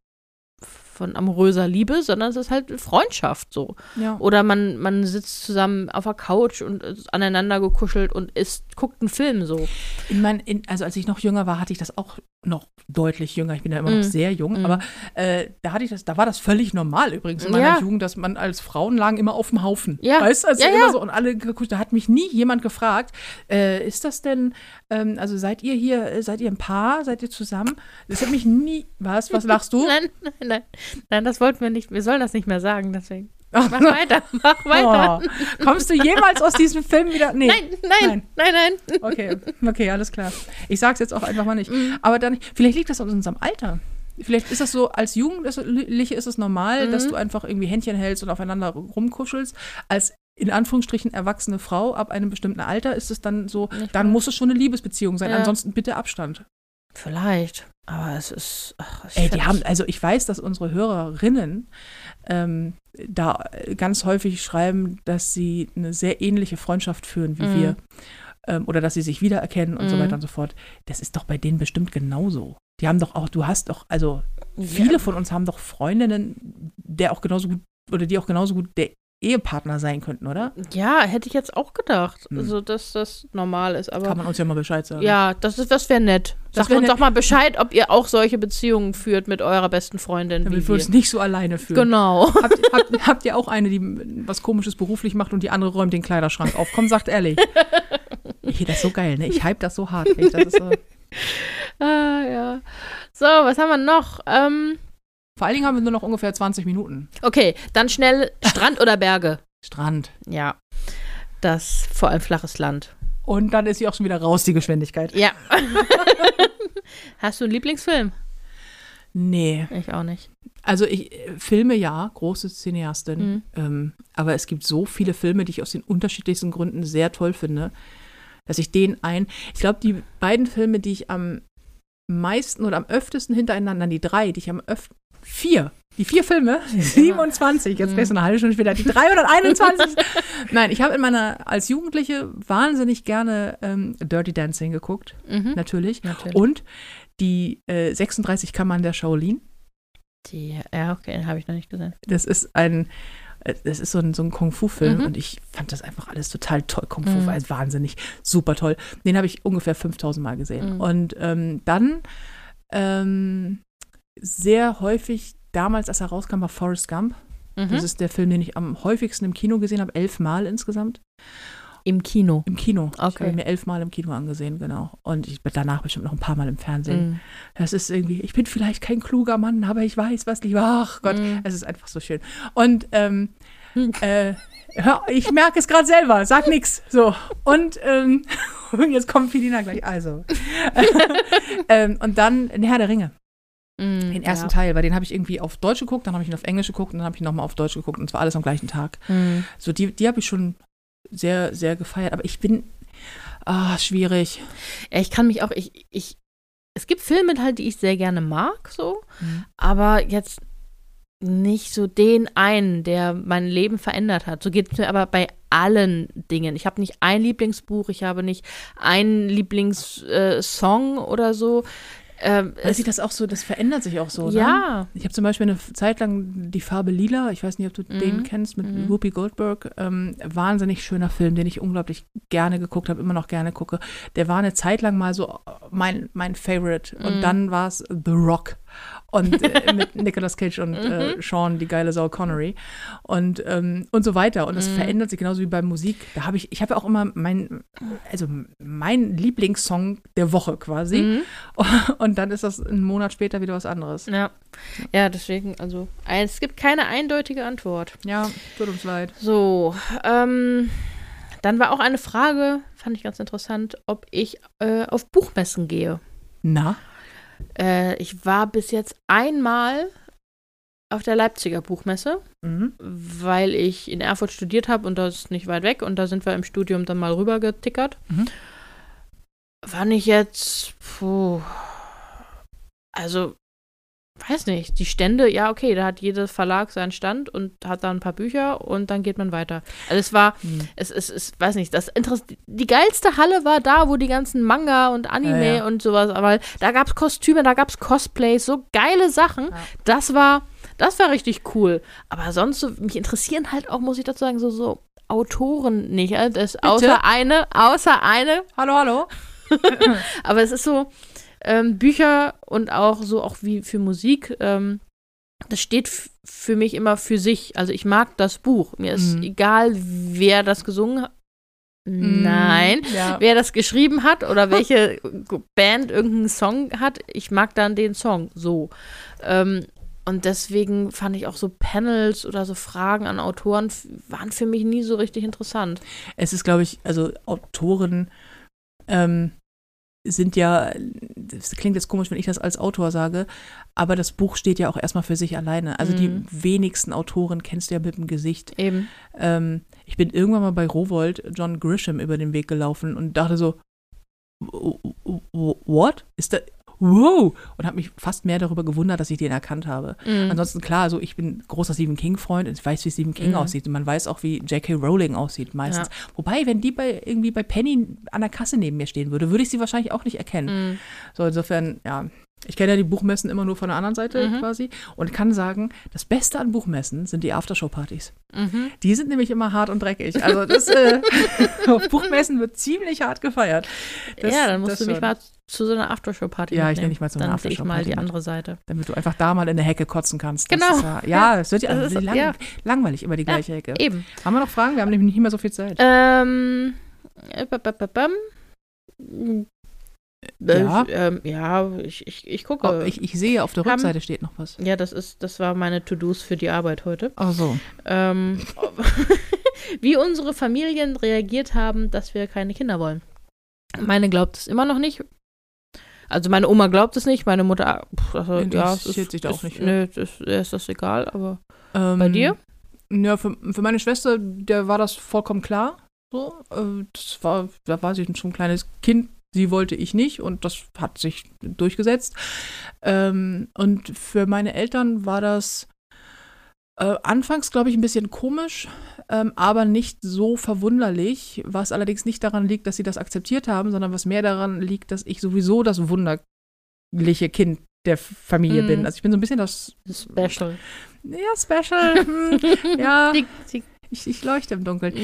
von amoröser Liebe, sondern es ist halt Freundschaft so. Ja. Oder man, man sitzt zusammen auf der Couch und ist aneinander gekuschelt und isst, guckt einen Film so. In mein, in, also als ich noch jünger war, hatte ich das auch noch deutlich jünger. Ich bin ja immer noch Mhm. sehr jung, Mhm. aber äh, da hatte ich das, da war das völlig normal übrigens in meiner Ja. Jugend, dass man als Frauen lagen immer auf dem Haufen. Ja. Weißt du, also Ja, immer ja. so und alle geguckt, da hat mich nie jemand gefragt, äh, ist das denn, ähm, also seid ihr hier, äh, seid ihr ein Paar, seid ihr zusammen? Das hat mich nie, was, was lachst du? Nein, nein, nein. Nein, das wollten wir nicht. Wir sollen das nicht mehr sagen, deswegen. Mach weiter, mach weiter. Oh. Kommst du jemals aus diesem Film wieder? Nee. Nein, nein, nein, nein. Okay, okay, alles klar. Ich sag's jetzt auch einfach mal nicht. Mhm. Aber dann, vielleicht liegt das an unserem Alter. Vielleicht ist das so, als Jugendliche ist es normal, dass Mhm. du einfach irgendwie Händchen hältst und aufeinander rumkuschelst. Als in Anführungsstrichen erwachsene Frau ab einem bestimmten Alter ist es dann so, Nicht dann wahr? muss es schon eine Liebesbeziehung sein. Ja. Ansonsten bitte Abstand. Vielleicht. Aber es ist. Ach, Ey, die haben, also ich weiß, dass unsere Hörerinnen ähm, da ganz häufig schreiben, dass sie eine sehr ähnliche Freundschaft führen wie Mhm. wir. Ähm, oder dass sie sich wiedererkennen und so Mhm. weiter und so fort. Das ist doch bei denen bestimmt genauso. Die haben doch auch, du hast doch, also viele Ja. von uns haben doch Freundinnen, der auch genauso gut, oder die auch genauso gut der Ehepartner sein könnten, oder? Ja, hätte ich jetzt auch gedacht. Hm. Also, dass das normal ist. Aber Kann man uns ja mal Bescheid sagen. ja, das, ist- das wäre nett. Sagt wär uns nett. doch mal Bescheid, ob ihr auch solche Beziehungen führt mit eurer besten Freundin. Damit wir uns nicht so alleine fühlen. Genau. Habt, habt, habt ihr auch eine, die was Komisches beruflich macht und die andere räumt den Kleiderschrank auf? Komm, sagt ehrlich. Ich das so geil, ne? Ich hype das so hart. Echt. Das ist so. Ah, ja. So, was haben wir noch? Ähm, Vor allen Dingen haben wir nur noch ungefähr 20 Minuten. okay, dann schnell Strand oder Berge. Strand. Ja. Das vor allem flaches Land. Und dann ist sie auch schon wieder raus, die Geschwindigkeit. Ja. Hast du einen Lieblingsfilm? Nee. Ich auch nicht. Also ich äh, Filme ja, große Cineastin. Mhm. Ähm, aber es gibt so viele Filme, die ich aus den unterschiedlichsten Gründen sehr toll finde, dass ich den ein. Ich glaube, die beiden Filme, die ich am meisten oder am öftesten hintereinander, die drei, die ich am öftesten. Vier. Die vier Filme, 27, jetzt Mhm. gleich so eine halbe Stunde später, die 321. Nein, ich habe in meiner, als Jugendliche wahnsinnig gerne ähm, Dirty Dancing geguckt, Mhm. natürlich. Natürlich. Und die äh, 36 Kammern der Shaolin. Die, ja, okay, habe ich noch nicht gesehen. Das ist ein, äh, das ist so ein, so ein Kung-Fu-Film Mhm. und ich fand das einfach alles total toll. Kung-Fu Mhm. war wahnsinnig, super toll. Den habe ich ungefähr 5000 Mal gesehen. Mhm. Und ähm, dann ähm, sehr häufig, damals, als er rauskam, war Forrest Gump. Mhm. Das ist der Film, den ich am häufigsten im Kino gesehen habe, elf Mal insgesamt. Im Kino. Im Kino. Ich Okay. habe ihn mir elf Mal im Kino angesehen, genau. Und ich danach bestimmt noch ein paar Mal im Fernsehen. Mhm. Das ist irgendwie, ich bin vielleicht kein kluger Mann, aber ich weiß, was lieber. Ach Gott, Mhm. es ist einfach so schön. Und ähm, äh, hör, ich merke es gerade selber, sag nix. So. Und ähm, jetzt kommt Felina gleich. Also. ähm, und dann ein Herr der Ringe. Mm, Den ersten ja. Teil, weil den habe ich irgendwie auf Deutsch geguckt, dann habe ich ihn auf Englisch geguckt und dann habe ich ihn nochmal auf Deutsch geguckt und zwar alles am gleichen Tag. Mm. So, die, die habe ich schon sehr, sehr gefeiert. Aber ich bin. Ah, schwierig. Ja, ich kann mich auch, ich, ich, es gibt Filme halt, die ich sehr gerne mag, so, Mhm. aber jetzt nicht so den einen, der mein Leben verändert hat. So geht es mir aber bei allen Dingen. Ich habe nicht ein Lieblingsbuch, ich habe nicht einen Lieblingssong äh, oder so. Ähm, Weil sich das auch so, das verändert sich auch so. Ne? ja, Ich habe zum Beispiel eine Zeit lang die Farbe Lila, ich weiß nicht, ob du den kennst, mit Mhm. Whoopi Goldberg. Ähm, wahnsinnig schöner Film, den ich unglaublich gerne geguckt habe, immer noch gerne gucke. Der war eine Zeit lang mal so mein, mein Favorite. Und Mhm. dann war es The Rock. Und äh, mit Nicolas Cage und äh, Mhm. Sean, die geile Sau Connery. Und, ähm, und so weiter. Und das Mhm. verändert sich genauso wie bei Musik. Da habe ich, ich habe ja auch immer mein, also mein Lieblingssong der Woche quasi. Mhm. Und dann ist das einen Monat später wieder was anderes. ja. Ja, deswegen, also, es gibt keine eindeutige Antwort. Ja, tut uns leid. So, ähm, dann war auch eine Frage, fand ich ganz interessant, ob ich äh, auf Buchmessen gehe. Na? Äh, ich war bis jetzt einmal auf der Leipziger Buchmesse, Mhm. weil ich in Erfurt studiert habe und das ist nicht weit weg und da sind wir im Studium dann mal rüber getickert. Mhm. Fand ich jetzt, puh, also, weiß nicht, die Stände, ja, okay, da hat jeder Verlag seinen Stand und hat da ein paar Bücher und dann geht man weiter. Also es war, Hm. es ist, es, weiß nicht, das Interess die geilste Halle war da, wo die ganzen Manga und Anime Ja, ja. und sowas, aber da gab es Kostüme, da gab es Cosplays, so geile Sachen. Ja. Das war, das war richtig cool. Aber sonst, so, mich interessieren halt auch, muss ich dazu sagen, so, so Autoren nicht. Also das, außer eine, außer eine, Hallo, hallo. aber es ist so, ähm, Bücher und auch so, auch wie für Musik, ähm, das steht für mich immer für sich. Also ich mag das Buch. Mir ist Mhm. egal, wer das gesungen hat. Nein. Ja. Wer das geschrieben hat oder welche Band irgendeinen Song hat, ich mag dann den Song so. Ähm, und deswegen fand ich auch so Panels oder so Fragen an Autoren waren für mich nie so richtig interessant. Es ist, glaube ich, also Autoren ähm, sind ja, das klingt jetzt komisch, wenn ich das als Autor sage, aber das Buch steht ja auch erstmal für sich alleine. Also Mhm. die wenigsten Autoren kennst du ja mit dem Gesicht. Eben. Ähm, ich bin irgendwann mal bei Rowold John Grisham über den Weg gelaufen und dachte so, what? Ist da, wow! Und habe mich fast mehr darüber gewundert, dass ich den erkannt habe. Mhm. Ansonsten klar, also ich bin großer Stephen King-Freund und ich weiß, wie Stephen King Mhm. aussieht. Und man weiß auch, wie J.K. Rowling aussieht meistens. Ja. Wobei, wenn die bei irgendwie bei Penny an der Kasse neben mir stehen würde, würde ich sie wahrscheinlich auch nicht erkennen. Mhm. So, insofern, ja. Ich kenne ja die Buchmessen immer nur von der anderen Seite Mhm. quasi und kann sagen, das Beste an Buchmessen sind die Aftershow-Partys. Mhm. Die sind nämlich immer hart und dreckig. Also das äh, auf Buchmessen wird ziemlich hart gefeiert. Das- ja, dann musst du mich schon. mal zu so einer Aftershow-Party Ja, ich nehme dich mal zu einer Dann sehe ich mal Aftershow-Party die andere Seite. Damit du einfach da mal in der Hecke kotzen kannst. Das Genau. Ja, ja, es wird ja, also lang, ja. langweilig immer die Ja. gleiche Hecke. Eben. Haben wir noch Fragen? Wir haben nämlich nicht mehr so viel Zeit. Ähm, äh, bam. Ja. Äh, ähm, ja, ich, ich, ich gucke. Oh, ich, ich sehe, auf der haben- Rückseite steht noch was. ja, das ist, das war meine To-Dos für die Arbeit heute. Ach so. Ähm, wie unsere Familien reagiert haben, dass wir keine Kinder wollen. Meine glaubt es immer noch nicht. Also meine Oma glaubt es nicht, meine Mutter, pff, also, ja, es ist, sich da auch ist, nicht. Nö, der ist das egal, aber Ähm, bei dir? Ja, für, für meine Schwester, der war das vollkommen klar. So, äh, das war, da war sie schon ein kleines Kind. Sie wollte ich nicht und das hat sich durchgesetzt. Ähm, und für meine Eltern war das äh, anfangs, glaube ich, ein bisschen komisch, ähm, aber nicht so verwunderlich, was allerdings nicht daran liegt, dass sie das akzeptiert haben, sondern was mehr daran liegt, dass ich sowieso das wunderliche Kind der Familie Mhm. bin. Also ich bin so ein bisschen das Special. ja, Special. hm, ja, Die, die, ich, ich leuchte im Dunkeln.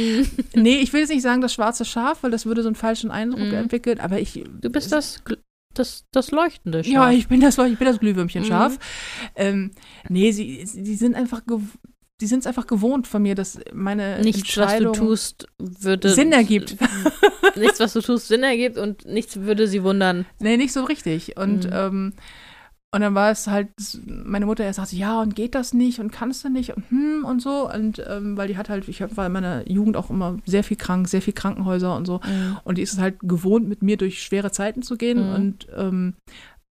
Nee, ich will jetzt nicht sagen das schwarze Schaf, weil das würde so einen falschen Eindruck Mhm. entwickeln, aber ich. du bist das, das, das leuchtende Schaf. Ja, ich bin das, ich bin das Glühwürmchen Mhm. Schaf. Ähm, nee, sie, sie sind einfach, die sind es einfach gewohnt von mir, dass meine Nichts, was du tust, würde Sinn ergibt. nichts, was du tust, Sinn ergibt und nichts würde sie wundern. Nee, nicht so richtig. Und Mhm. ähm, Und dann war es halt, meine Mutter erst sagte, ja, und geht das nicht und kannst du nicht und hm und so. Und ähm, weil die hat halt, ich war in meiner Jugend auch immer sehr viel krank, sehr viel Krankenhäuser und so. Mhm. Und die ist es halt gewohnt, mit mir durch schwere Zeiten zu gehen. Mhm. Und ähm,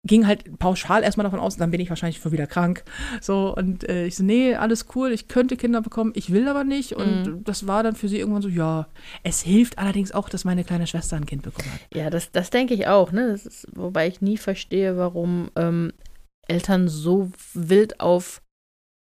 ging halt pauschal erstmal davon aus, dann bin ich wahrscheinlich schon wieder krank. So, und äh, ich so, nee, alles cool, ich könnte Kinder bekommen, ich will aber nicht. Und Mhm. das war dann für sie irgendwann so, ja. Es hilft allerdings auch, dass meine kleine Schwester ein Kind bekommen hat. Ja, das, das denke ich auch, ne? Das ist, wobei ich nie verstehe, warum ähm, Eltern so wild auf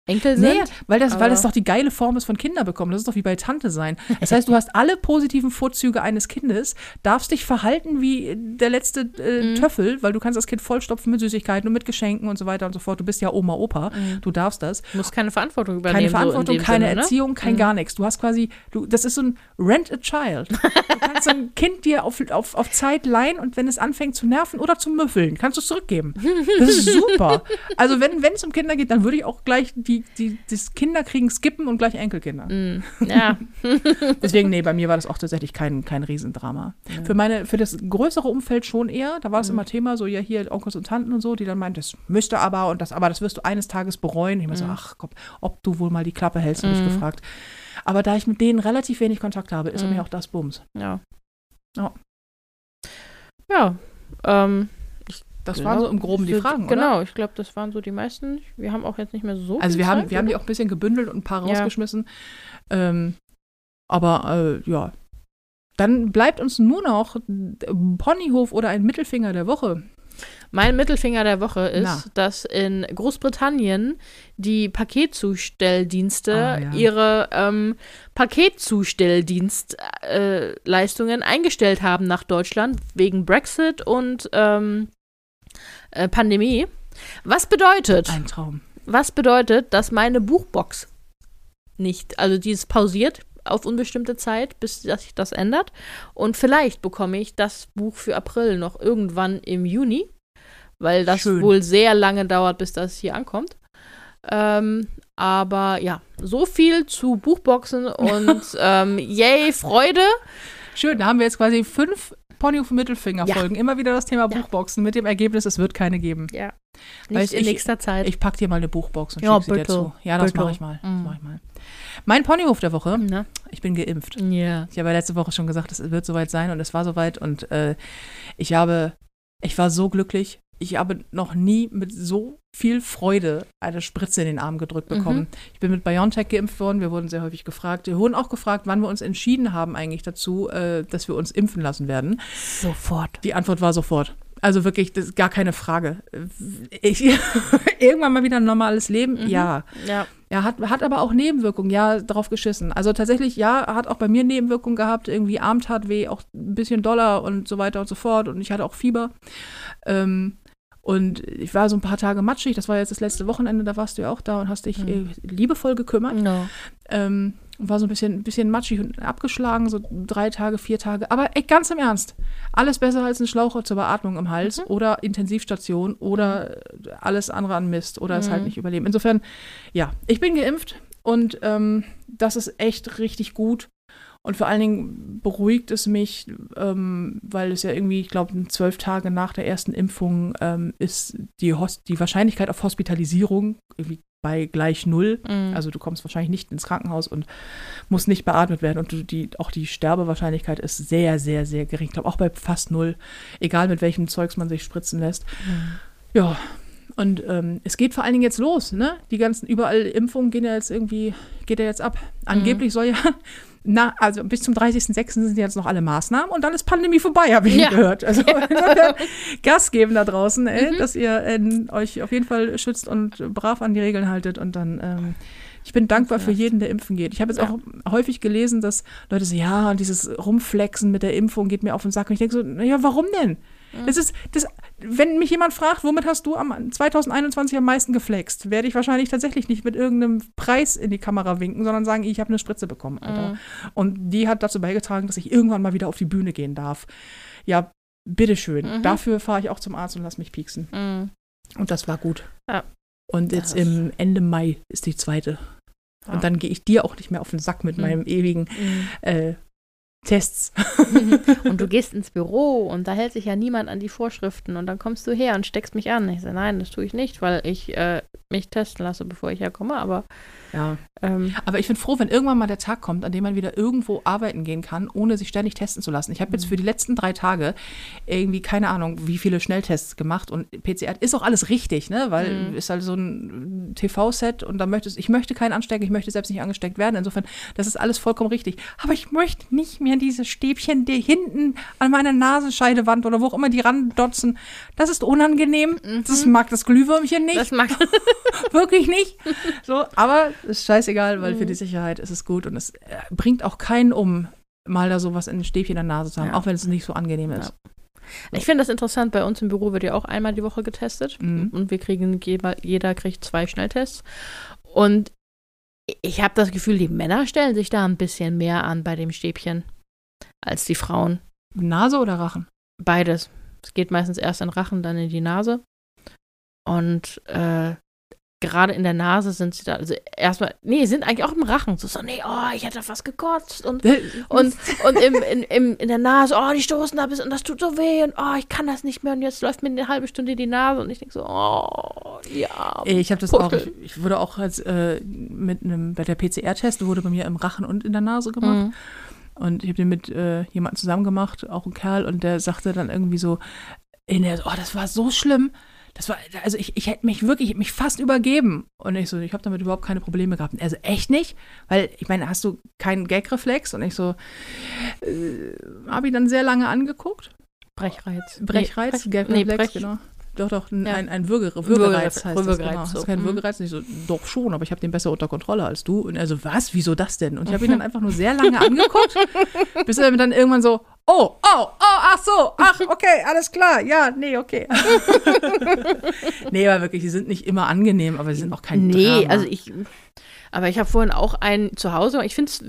Enkel sind. Nee, weil das, weil das doch die geile Form ist von Kinder bekommen. Das ist doch wie bei Tante sein. Das heißt, du hast alle positiven Vorzüge eines Kindes, darfst dich verhalten wie der letzte äh, Mhm. Töffel, weil du kannst das Kind vollstopfen mit Süßigkeiten und mit Geschenken und so weiter und so fort. Du bist ja Oma, Opa. Mhm. Du darfst das. Du musst keine Verantwortung übernehmen. Keine so in Verantwortung, dem keine Sinne, ne? Erziehung, kein Mhm. gar nichts. Du hast quasi, du, das ist so ein Rent a Child. Du kannst so ein Kind dir auf, auf, auf Zeit leihen und wenn es anfängt zu nerven oder zu müffeln, kannst du es zurückgeben. Das ist super. Also wenn es um Kinder geht, dann würde ich auch gleich die, die, das Kinderkriegen skippen und gleich Enkelkinder. Mhm. Ja, Deswegen, nee, bei mir war das auch tatsächlich kein, kein Riesendrama. Für meine, für das größere Umfeld schon eher. Da war es immer Thema, so ja hier Onkels und Tanten und so, die dann meinten, das müsste aber und das, aber das wirst du eines Tages bereuen. Ich mir so, ach komm, ob du wohl mal die Klappe hältst, habe ich gefragt. Aber da ich mit denen relativ wenig Kontakt habe, ist Mhm. mir auch das Bums. ja. Ja. Ja, ähm, Das waren so im Groben die Fragen, oder? Genau, ich glaube, das waren so die meisten. Wir haben auch jetzt nicht mehr so Also viel wir haben, Zeit, wir haben die oder? auch ein bisschen gebündelt und ein paar Ja. rausgeschmissen. Ähm, aber äh, ja. Dann bleibt uns nur noch Ponyhof oder ein Mittelfinger der Woche. Mein Mittelfinger der Woche ist, Na. dass in Großbritannien die Paketzustelldienste Ah, ja. ihre ähm, Paketzustelldienstleistungen äh, eingestellt haben nach Deutschland wegen Brexit und ähm, äh, Pandemie. Was bedeutet, Ein Traum. was bedeutet, dass meine Buchbox nicht, also die ist pausiert auf unbestimmte Zeit, bis das sich das ändert. Und vielleicht bekomme ich das Buch für April noch irgendwann im Juni, weil das Schön. wohl sehr lange dauert, bis das hier ankommt. Ähm, aber ja, so viel zu Buchboxen und ähm, yay, Freude. Schön, da haben wir jetzt quasi fünf Ponyhof Mittelfinger Ja. Folgen. Immer wieder das Thema Buchboxen mit dem Ergebnis, es wird keine geben. Ja. Nicht ich- in nächster Zeit. Ich pack dir mal eine Buchbox und Ja, schick sie dir bitte. zu. Ja, das Bitte. mache ich mal. Mm. mach ich mal. Mein Ponyhof der Woche, ne? ich bin geimpft. Ja. Ich habe ja letzte Woche schon gesagt, es wird soweit sein und es war soweit und äh, ich habe, ich war so glücklich. Ich habe noch nie mit so viel Freude eine Spritze in den Arm gedrückt bekommen. Ich bin mit BioNTech geimpft worden. Wir wurden sehr häufig gefragt. Wir wurden auch gefragt, wann wir uns entschieden haben eigentlich dazu, äh, dass wir uns impfen lassen werden. Sofort. Die Antwort war sofort. Also wirklich, das ist gar keine Frage. Ich, irgendwann mal wieder ein normales Leben? Ja. Ja. Ja, hat, hat aber auch Nebenwirkungen, ja, drauf geschissen. Also tatsächlich, ja, hat auch bei mir Nebenwirkungen gehabt, irgendwie Arm tat weh, auch ein bisschen doller und so weiter und so fort. Und ich hatte auch Fieber. Ähm, und ich war so ein paar Tage matschig, das war jetzt das letzte Wochenende, da warst du ja auch da und hast dich äh, liebevoll gekümmert. No. Ähm, und war so ein bisschen, ein bisschen matschig und abgeschlagen, so drei Tage, vier Tage. Aber ey, ganz im Ernst, alles besser als ein Schlauch zur Beatmung im Hals oder Intensivstation oder alles andere an Mist oder es halt nicht überleben. Insofern, ja, ich bin geimpft und ähm, das ist echt richtig gut. Und vor allen Dingen beruhigt es mich, ähm, weil es ja irgendwie, ich glaube, zwölf Tage nach der ersten Impfung ähm, ist die, die Wahrscheinlichkeit auf Hospitalisierung irgendwie bei gleich null. Mhm. Also du kommst wahrscheinlich nicht ins Krankenhaus und musst nicht beatmet werden. Und du, die, auch die Sterbewahrscheinlichkeit ist sehr, sehr, sehr gering. Ich glaube auch bei fast null, egal mit welchem Zeugs man sich spritzen lässt. Ja, und ähm, es geht vor allen Dingen jetzt los, ne? Die ganzen überall Impfungen gehen ja jetzt irgendwie, geht ja jetzt ab. Angeblich soll ja, na, also bis zum 30.06. sind jetzt noch alle Maßnahmen und dann ist Pandemie vorbei, habe ich Ja. gehört. Also insofern Gas geben da draußen, ey, dass ihr äh, euch auf jeden Fall schützt und brav an die Regeln haltet und dann ähm, ich bin dankbar für jeden, der impfen geht. Ich habe jetzt Ja. auch häufig gelesen, dass Leute so, ja, und dieses Rumflexen mit der Impfung geht mir auf den Sack. Und ich denke so, naja, warum denn? Das ist, das, wenn mich jemand fragt, womit hast du am 2021 am meisten geflext, werde ich wahrscheinlich tatsächlich nicht mit irgendeinem Preis in die Kamera winken, sondern sagen, ich habe eine Spritze bekommen, Alter. Und die hat dazu beigetragen, dass ich irgendwann mal wieder auf die Bühne gehen darf. Ja, bitteschön. Mhm. Dafür fahre ich auch zum Arzt und lass mich pieksen. Mhm. Und das war gut. Ja. Und Das jetzt ist- im Ende Mai ist die zweite. Ja. Und dann gehe ich dir auch nicht mehr auf den Sack mit Mhm. meinem ewigen Mhm. äh, Tests. und du gehst ins Büro und da hält sich ja niemand an die Vorschriften und dann kommst du her und steckst mich an. Ich sage, nein, das tue ich nicht, weil ich äh, mich testen lasse, bevor ich herkomme, aber Ja. ähm, Aber ich bin froh, wenn irgendwann mal der Tag kommt, an dem man wieder irgendwo arbeiten gehen kann, ohne sich ständig testen zu lassen. Ich habe jetzt für die letzten drei Tage irgendwie keine Ahnung, wie viele Schnelltests gemacht und PCR ist auch alles richtig, ne? Weil ist halt so ein TV-Set und da möchtest ich möchte keinen anstecken, ich möchte selbst nicht angesteckt werden. Insofern, das ist alles vollkommen richtig. Aber ich möchte nicht mehr diese Stäbchen, die hinten an meiner Nasenscheidewand oder wo auch immer die randotzen. Das ist unangenehm. Das mag das Glühwürmchen nicht das mag wirklich nicht. So, aber ist scheißegal, weil für die Sicherheit ist es gut und es äh, bringt auch keinen um, mal da sowas in ein Stäbchen in der Nase zu haben, Ja. auch wenn es nicht so angenehm ist. Ich finde das interessant, bei uns im Büro wird ja auch einmal die Woche getestet Mhm. und wir kriegen, jeder kriegt zwei Schnelltests. Und ich habe das Gefühl, die Männer stellen sich da ein bisschen mehr an bei dem Stäbchen als die Frauen. Nase oder Rachen? Beides. Es geht meistens erst in den Rachen, dann in die Nase. Und äh, gerade in der Nase sind sie da, also erstmal, nee, sind eigentlich auch im Rachen. So, so nee, oh, ich hätte fast gekotzt. Und, und, und im, in, im, in der Nase, oh, die stoßen da bis und das tut so weh und oh, ich kann das nicht mehr und jetzt läuft mir eine halbe Stunde die Nase und ich denke so, oh, ja. ich habe das auch, Puschel. ich, ich wurde auch als, äh, mit einem, bei der PCR-Test wurde bei mir im Rachen und in der Nase gemacht. Mhm. Und ich habe den mit äh, jemandem zusammen gemacht, auch ein Kerl, und der sagte dann irgendwie so, in der, oh, das war so schlimm. Das war, also ich, ich hätte mich wirklich, ich hätte mich fast übergeben. Und ich so, ich habe damit überhaupt keine Probleme gehabt. Und er so, echt nicht? Weil, ich meine, hast du keinen Gagreflex? Und ich so, äh, habe ich dann sehr lange angeguckt. Brechreiz. Brechreiz, nee, Gagreflex, nee, Brech, genau. Doch, doch, ein, Ja. ein, ein Würge, Würgereiz Würgereiz, heißt das, Würgereiz, genau. Das so. ist kein Mhm. Würgereiz. Ich so, doch schon, aber ich habe den besser unter Kontrolle als du. Und er so, was? Wieso das denn? Und ich habe ihn dann einfach nur sehr lange angeguckt, bis er dann irgendwann so, oh, oh, oh, ach so, ach, okay, alles klar, ja, nee, okay. nee, aber wirklich, die sind nicht immer angenehm, aber sie sind auch kein Nee, Drama. also ich. Aber ich habe vorhin auch einen zu Hause. Ich finde es,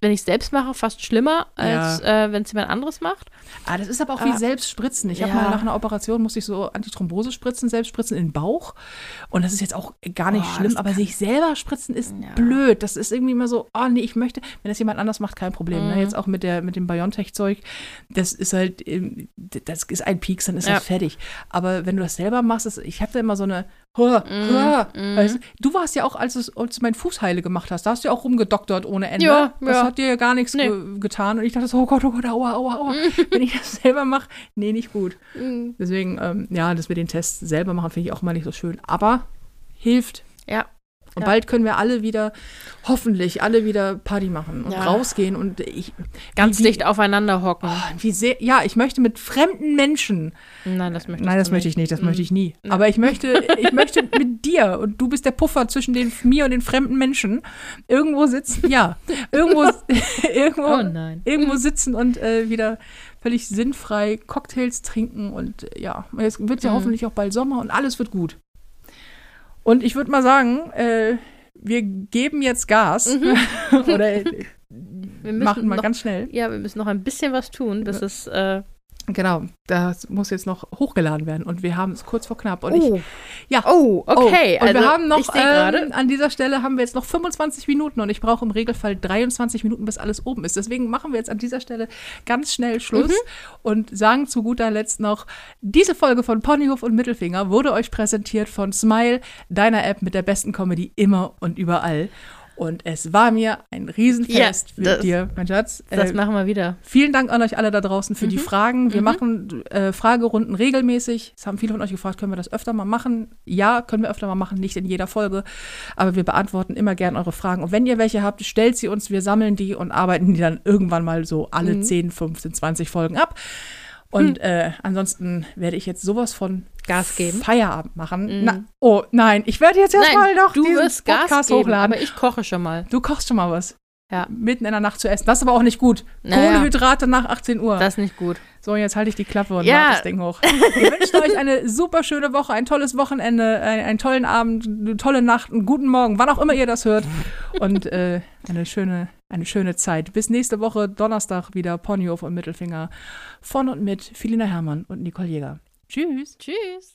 wenn ich es selbst mache, fast schlimmer, als äh, wenn es jemand anderes macht. Ah, das ist aber auch wie Ah. Selbstspritzen. Ich habe Ja. mal nach einer Operation musste ich so Antithrombose spritzen, selbst spritzen in den Bauch. Und das ist jetzt auch gar nicht Oh, schlimm, aber sich selber spritzen ist Ja. blöd. Das ist irgendwie immer so, oh nee, ich möchte, wenn das jemand anders macht, kein Problem. Mhm. Ne? Jetzt auch mit der mit dem BioNTech-Zeug, das ist halt, ähm, das ist ein Pieks, dann ist Ja. das fertig. Aber wenn du das selber machst, das, ich habe da immer so eine, hua, hua, mhm. weißt du, du warst ja auch, als, es, als du meinen Fuß heile gemacht hast, da hast du ja auch rumgedoktert ohne Ende. Ja, das ja. hat dir ja gar nichts Nee. ge getan. Und ich dachte so, oh Gott, oh Gott, aua, aua, aua. wenn ich das selber mache, nee, nicht gut. Mhm. Deswegen, ähm, ja, das mit den Tests selber machen, finde ich auch mal nicht so schön. Aber hilft. Ja. Und Ja. bald können wir alle wieder, hoffentlich alle wieder Party machen und Ja. rausgehen. Und ich, Ganz wie, dicht aufeinander hocken. Oh, wie sehr, ja, ich möchte mit fremden Menschen. Nein, das möchte Nein, das möchte ich nicht, das Mhm. möchte ich nie. Aber ich möchte, ich möchte mit dir und du bist der Puffer zwischen den, mir und den fremden Menschen irgendwo sitzen, ja, irgendwo, irgendwo, Oh nein. irgendwo sitzen und äh, wieder völlig sinnfrei Cocktails trinken und ja, es wird ja Mhm. hoffentlich auch bald Sommer und alles wird gut. Und ich würde mal sagen, äh, wir geben jetzt Gas oder äh, Wir machen mal noch, ganz schnell. Ja, wir müssen noch ein bisschen was tun, bis es. Äh, Genau, das muss jetzt noch hochgeladen werden und wir haben es kurz vor knapp. Und ich, oh. ja. Oh, okay. Oh, und also, wir haben noch, ich ähm, an dieser Stelle haben wir jetzt noch 25 Minuten und ich brauche im Regelfall 23 Minuten, bis alles oben ist. Deswegen machen wir jetzt an dieser Stelle ganz schnell Schluss Mhm. und sagen zu guter Letzt noch, diese Folge von Ponyhof und Mittelfinger wurde euch präsentiert von Smile, deiner App mit der besten Comedy immer und überall. Und es war mir ein Riesenfest Ja, mit das- dir, mein Schatz. Das Äh, machen wir wieder. Vielen Dank an euch alle da draußen für die Mhm. Fragen. Wir machen äh, Fragerunden regelmäßig. Es haben viele von euch gefragt, können wir das öfter mal machen? Ja, können wir öfter mal machen, nicht in jeder Folge. Aber wir beantworten immer gern eure Fragen. Und wenn ihr welche habt, stellt sie uns. Wir sammeln die und arbeiten die dann irgendwann mal so alle Mhm. 10, 15, 20 Folgen ab. Und äh, ansonsten werde ich jetzt sowas von Gas geben. Feierabend machen. Mhm. Na, oh nein, ich werde jetzt erstmal noch du diesen wirst Gas Podcast geben, hochladen. aber ich koche schon mal. Du kochst schon mal was. Ja. Mitten in der Nacht zu essen. Das ist aber auch nicht gut. Naja. Kohlenhydrate nach 18 Uhr. Das ist nicht gut. So, jetzt halte ich die Klappe und Ja. das Ding hoch. Wir wünschen euch eine super schöne Woche, ein tolles Wochenende, ein, einen tollen Abend, eine tolle Nacht, einen guten Morgen, wann auch immer ihr das hört. Und äh, eine, schöne, eine schöne Zeit. Bis nächste Woche, Donnerstag, wieder Ponyhof und Mittelfinger von und mit Filina Hermann und Nicole Jäger. Tschüss. Tschüss.